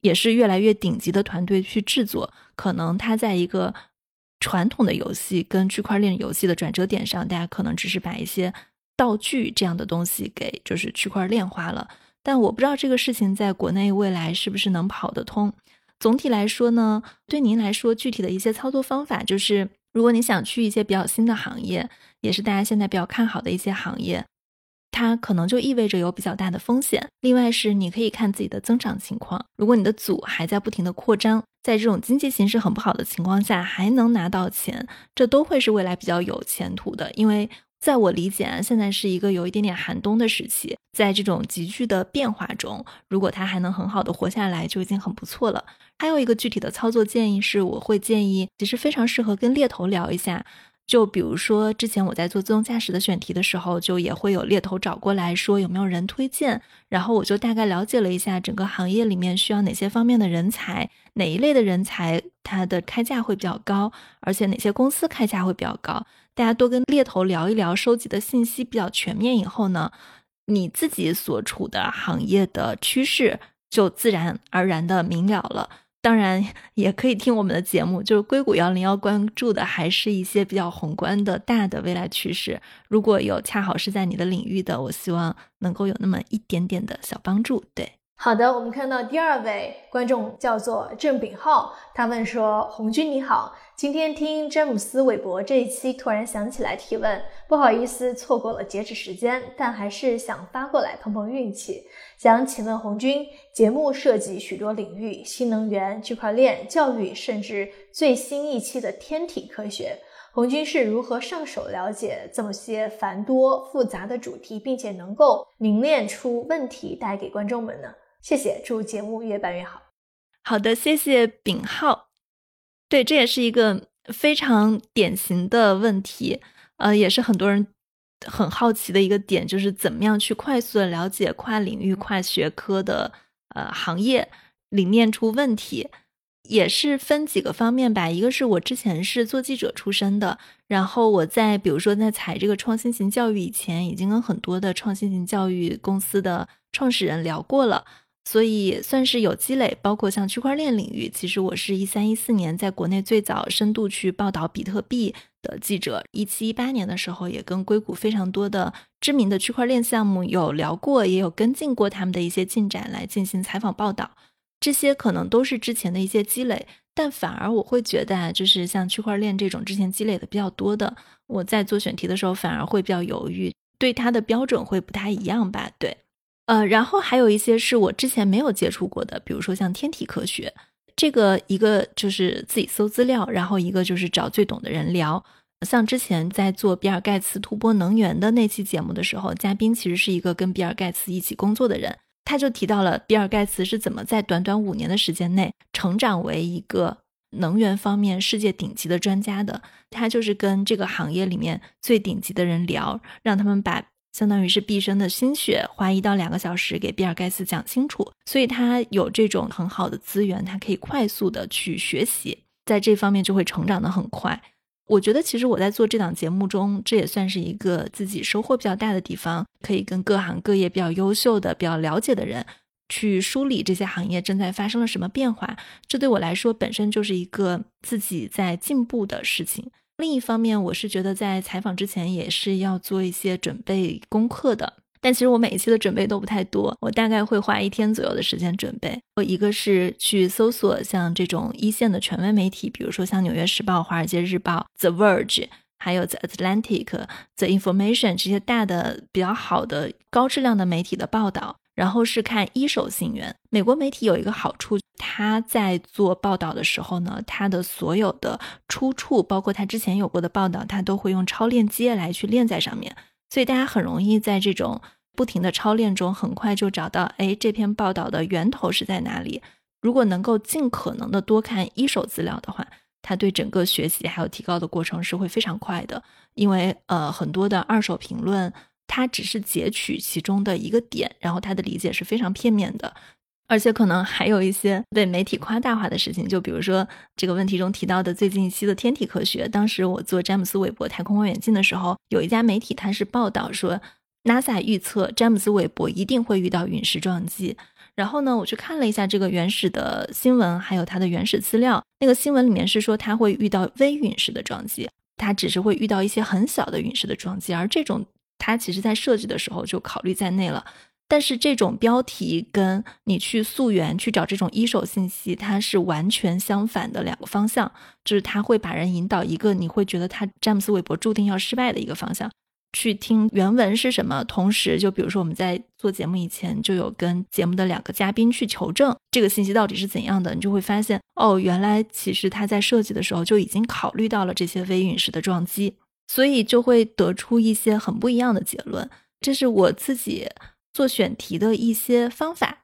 也是越来越顶级的团队去制作。可能它在一个传统的游戏跟区块链游戏的转折点上，大家可能只是把一些道具这样的东西给就是区块链化了。但我不知道这个事情在国内未来是不是能跑得通。总体来说呢，对您来说，具体的一些操作方法就是，如果你想去一些比较新的行业，也是大家现在比较看好的一些行业，它可能就意味着有比较大的风险。另外是你可以看自己的增长情况，如果你的组还在不停的扩张，在这种经济形势很不好的情况下还能拿到钱，这都会是未来比较有前途的，因为。在我理解啊，现在是一个有一点点寒冬的时期，在这种急剧的变化中，如果它还能很好的活下来，就已经很不错了。还有一个具体的操作建议是，我会建议，其实非常适合跟猎头聊一下。就比如说，之前我在做自动驾驶的选题的时候，就也会有猎头找过来说有没有人推荐，然后我就大概了解了一下整个行业里面需要哪些方面的人才，哪一类的人才它的开价会比较高，而且哪些公司开价会比较高。大家多跟猎头聊一聊，收集的信息比较全面以后呢，你自己所处的行业的趋势就自然而然的明了了。当然，也可以听我们的节目，就是硅谷幺零幺关注的还是一些比较宏观的大的未来趋势。如果有恰好是在你的领域的，我希望能够有那么一点点的小帮助。对。好的，我们看到第二位观众叫做郑炳浩，他问说：“红军你好，今天听詹姆斯韦伯这一期，突然想起来提问，不好意思错过了截止时间，但还是想发过来碰碰运气。想请问红军，节目涉及许多领域，新能源、区块链、教育，甚至最新一期的天体科学。”红军是如何上手了解这么些繁多复杂的主题，并且能够凝练出问题带给观众们呢？谢谢，祝节目越办越好。好的，谢谢炳浩。对，这也是一个非常典型的问题，呃，也是很多人很好奇的一个点，就是怎么样去快速的了解跨领域、跨学科的呃行业里面出问题。也是分几个方面吧，一个是我之前是做记者出身的，然后我在比如说在采这个创新型教育以前，已经跟很多的创新型教育公司的创始人聊过了，所以算是有积累。包括像区块链领域，其实我是一三一四年在国内最早深度去报道比特币的记者，一七一八年的时候也跟硅谷非常多的知名的区块链项目有聊过，也有跟进过他们的一些进展来进行采访报道。这些可能都是之前的一些积累，但反而我会觉得啊，就是像区块链这种之前积累的比较多的，我在做选题的时候反而会比较犹豫，对它的标准会不太一样吧？对，呃，然后还有一些是我之前没有接触过的，比如说像天体科学，这个一个就是自己搜资料，然后一个就是找最懂的人聊。像之前在做比尔盖茨突破能源的那期节目的时候，嘉宾其实是一个跟比尔盖茨一起工作的人。他就提到了比尔盖茨是怎么在短短五年的时间内成长为一个能源方面世界顶级的专家的。他就是跟这个行业里面最顶级的人聊，让他们把相当于是毕生的心血花一到两个小时给比尔盖茨讲清楚。所以他有这种很好的资源，他可以快速的去学习，在这方面就会成长的很快。我觉得其实我在做这档节目中，这也算是一个自己收获比较大的地方，可以跟各行各业比较优秀的、比较了解的人去梳理这些行业正在发生了什么变化。这对我来说本身就是一个自己在进步的事情。另一方面，我是觉得在采访之前也是要做一些准备功课的。但其实我每一期的准备都不太多，我大概会花一天左右的时间准备。我一个是去搜索像这种一线的权威媒体，比如说像《纽约时报》《华尔街日报》《The Verge》，还有《The Atlantic》《The Information》这些大的比较好的高质量的媒体的报道。然后是看一手信源。美国媒体有一个好处，他在做报道的时候呢，他的所有的出处，包括他之前有过的报道，他都会用超链接来去链在上面。所以大家很容易在这种不停的超链中，很快就找到，哎，这篇报道的源头是在哪里？如果能够尽可能的多看一手资料的话，它对整个学习还有提高的过程是会非常快的。因为呃，很多的二手评论，它只是截取其中的一个点，然后它的理解是非常片面的。而且可能还有一些被媒体夸大化的事情，就比如说这个问题中提到的最近一期的天体科学。当时我做詹姆斯韦伯太空望远镜的时候，有一家媒体它是报道说，NASA 预测詹姆斯韦伯一定会遇到陨石撞击。然后呢，我去看了一下这个原始的新闻，还有它的原始资料。那个新闻里面是说它会遇到微陨石的撞击，它只是会遇到一些很小的陨石的撞击，而这种它其实在设计的时候就考虑在内了。但是这种标题跟你去溯源去找这种一手信息，它是完全相反的两个方向，就是它会把人引导一个你会觉得他詹姆斯韦伯注定要失败的一个方向，去听原文是什么。同时，就比如说我们在做节目以前就有跟节目的两个嘉宾去求证这个信息到底是怎样的，你就会发现哦，原来其实他在设计的时候就已经考虑到了这些微陨石的撞击，所以就会得出一些很不一样的结论。这是我自己。做选题的一些方法，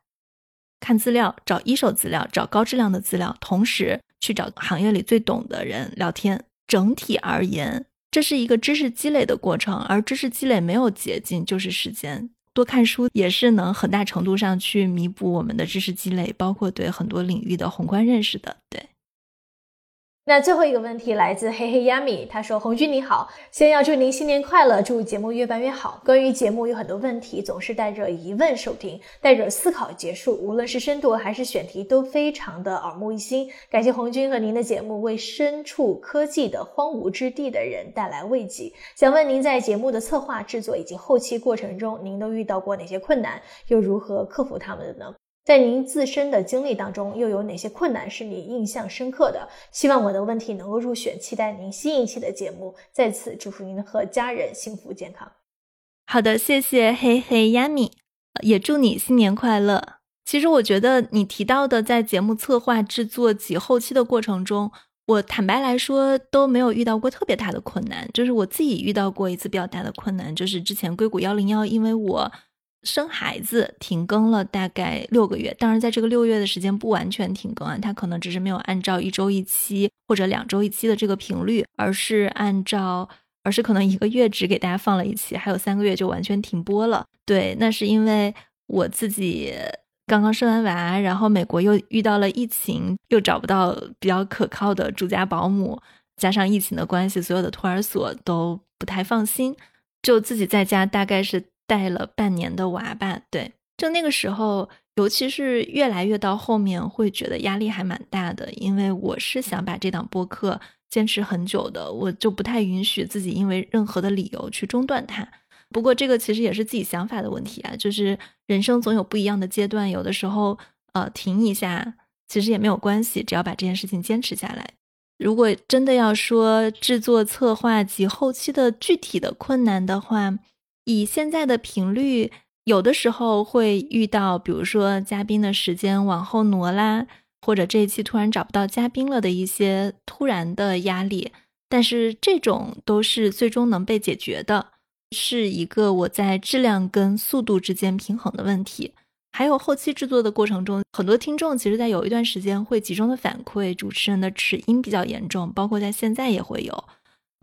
看资料，找一手资料，找高质量的资料，同时去找行业里最懂的人聊天。整体而言，这是一个知识积累的过程，而知识积累没有捷径，就是时间。多看书也是能很大程度上去弥补我们的知识积累，包括对很多领域的宏观认识的。对。那最后一个问题来自嘿嘿 yummy，他说：“红军你好，先要祝您新年快乐，祝节目越办越好。关于节目有很多问题，总是带着疑问收听，带着思考结束。无论是深度还是选题，都非常的耳目一新。感谢红军和您的节目，为身处科技的荒芜之地的人带来慰藉。想问您在节目的策划、制作以及后期过程中，您都遇到过哪些困难，又如何克服他们的呢？”在您自身的经历当中，又有哪些困难是你印象深刻的？希望我的问题能够入选，期待您新一期的节目。再次祝福您和家人幸福健康。好的，谢谢嘿嘿亚米，也祝你新年快乐。其实我觉得你提到的在节目策划、制作及后期的过程中，我坦白来说都没有遇到过特别大的困难。就是我自己遇到过一次比较大的困难，就是之前硅谷幺零幺，因为我。生孩子停更了大概六个月，当然在这个六月的时间不完全停更啊，他可能只是没有按照一周一期或者两周一期的这个频率，而是按照，而是可能一个月只给大家放了一期，还有三个月就完全停播了。对，那是因为我自己刚刚生完娃，然后美国又遇到了疫情，又找不到比较可靠的住家保姆，加上疫情的关系，所有的托儿所都不太放心，就自己在家大概是带了半年的娃吧。对，就那个时候，尤其是越来越到后面，会觉得压力还蛮大的，因为我是想把这档播客坚持很久的，我就不太允许自己因为任何的理由去中断它。不过这个其实也是自己想法的问题啊，就是人生总有不一样的阶段，有的时候呃停一下，其实也没有关系，只要把这件事情坚持下来。如果真的要说制作策划及后期的具体的困难的话，以现在的频率，有的时候会遇到，比如说嘉宾的时间往后挪啦，或者这一期突然找不到嘉宾了的一些突然的压力，但是这种都是最终能被解决的。是一个我在质量跟速度之间平衡的问题，还有后期制作的过程中，很多听众其实在有一段时间会集中的反馈主持人的齿音比较严重，包括在现在也会有。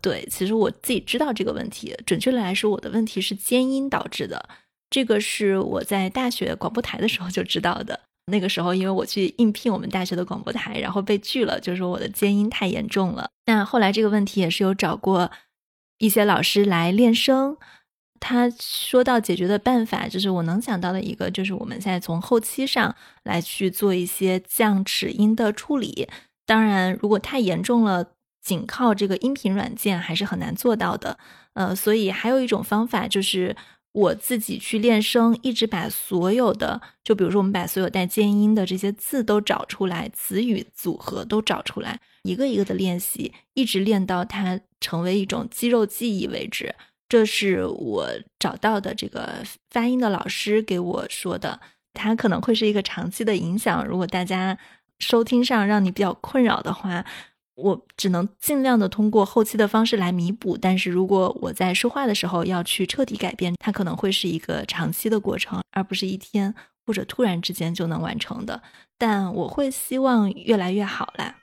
对，其实我自己知道这个问题，准确的来说，我的问题是尖音导致的。这个是我在大学广播台的时候就知道的。那个时候，因为我去应聘我们大学的广播台，然后被拒了，就说我的尖音太严重了。那后来这个问题也是有找过。一些老师来练声，他说到解决的办法，就是我能想到的一个，就是我们现在从后期上来去做一些降齿音的处理。当然，如果太严重了，仅靠这个音频软件还是很难做到的。呃，所以还有一种方法，就是我自己去练声，一直把所有的，就比如说我们把所有带尖音的这些字都找出来，词语组合都找出来，一个一个的练习，一直练到它。成为一种肌肉记忆为止，这是我找到的这个发音的老师给我说的。它可能会是一个长期的影响。如果大家收听上让你比较困扰的话，我只能尽量的通过后期的方式来弥补。但是如果我在说话的时候要去彻底改变，它可能会是一个长期的过程，而不是一天或者突然之间就能完成的。但我会希望越来越好啦。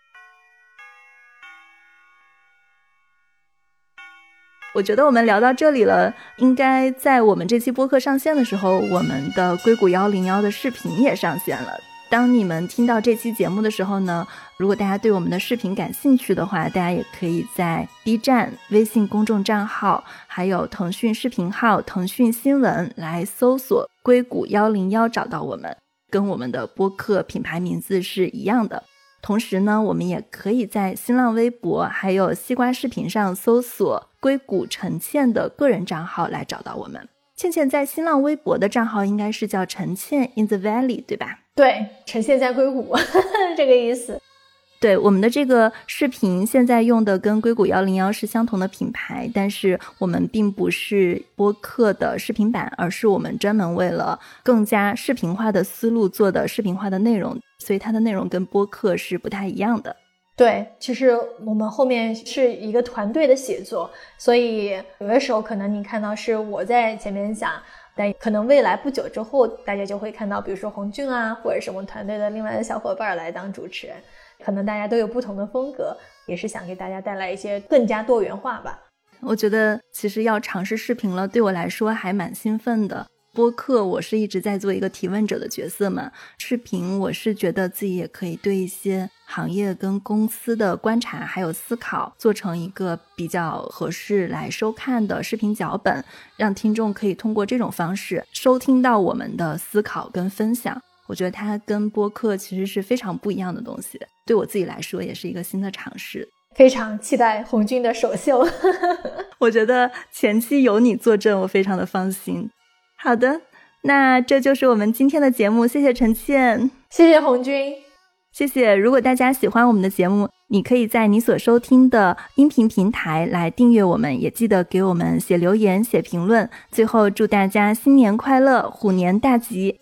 我觉得我们聊到这里了，应该在我们这期播客上线的时候，我们的硅谷幺零幺的视频也上线了。当你们听到这期节目的时候呢，如果大家对我们的视频感兴趣的话，大家也可以在 B 站、微信公众账号，还有腾讯视频号、腾讯新闻来搜索“硅谷幺零幺”找到我们，跟我们的播客品牌名字是一样的。同时呢，我们也可以在新浪微博还有西瓜视频上搜索“硅谷陈倩”的个人账号来找到我们。倩倩在新浪微博的账号应该是叫陈倩 in the valley，对吧？对，陈倩在硅谷，这个意思。对我们的这个视频，现在用的跟硅谷幺零幺是相同的品牌，但是我们并不是播客的视频版，而是我们专门为了更加视频化的思路做的视频化的内容，所以它的内容跟播客是不太一样的。对，其实我们后面是一个团队的写作，所以有的时候可能你看到是我在前面讲，但可能未来不久之后，大家就会看到，比如说红俊啊，或者是我们团队的另外的小伙伴来当主持人。可能大家都有不同的风格，也是想给大家带来一些更加多元化吧。我觉得其实要尝试视频了，对我来说还蛮兴奋的。播客我是一直在做一个提问者的角色嘛，视频我是觉得自己也可以对一些行业跟公司的观察还有思考，做成一个比较合适来收看的视频脚本，让听众可以通过这种方式收听到我们的思考跟分享。我觉得它跟播客其实是非常不一样的东西，对我自己来说也是一个新的尝试。非常期待红军的首秀，我觉得前期有你坐镇，我非常的放心。好的，那这就是我们今天的节目，谢谢陈倩，谢谢红军，谢谢。如果大家喜欢我们的节目，你可以在你所收听的音频平台来订阅我们，也记得给我们写留言、写评论。最后，祝大家新年快乐，虎年大吉！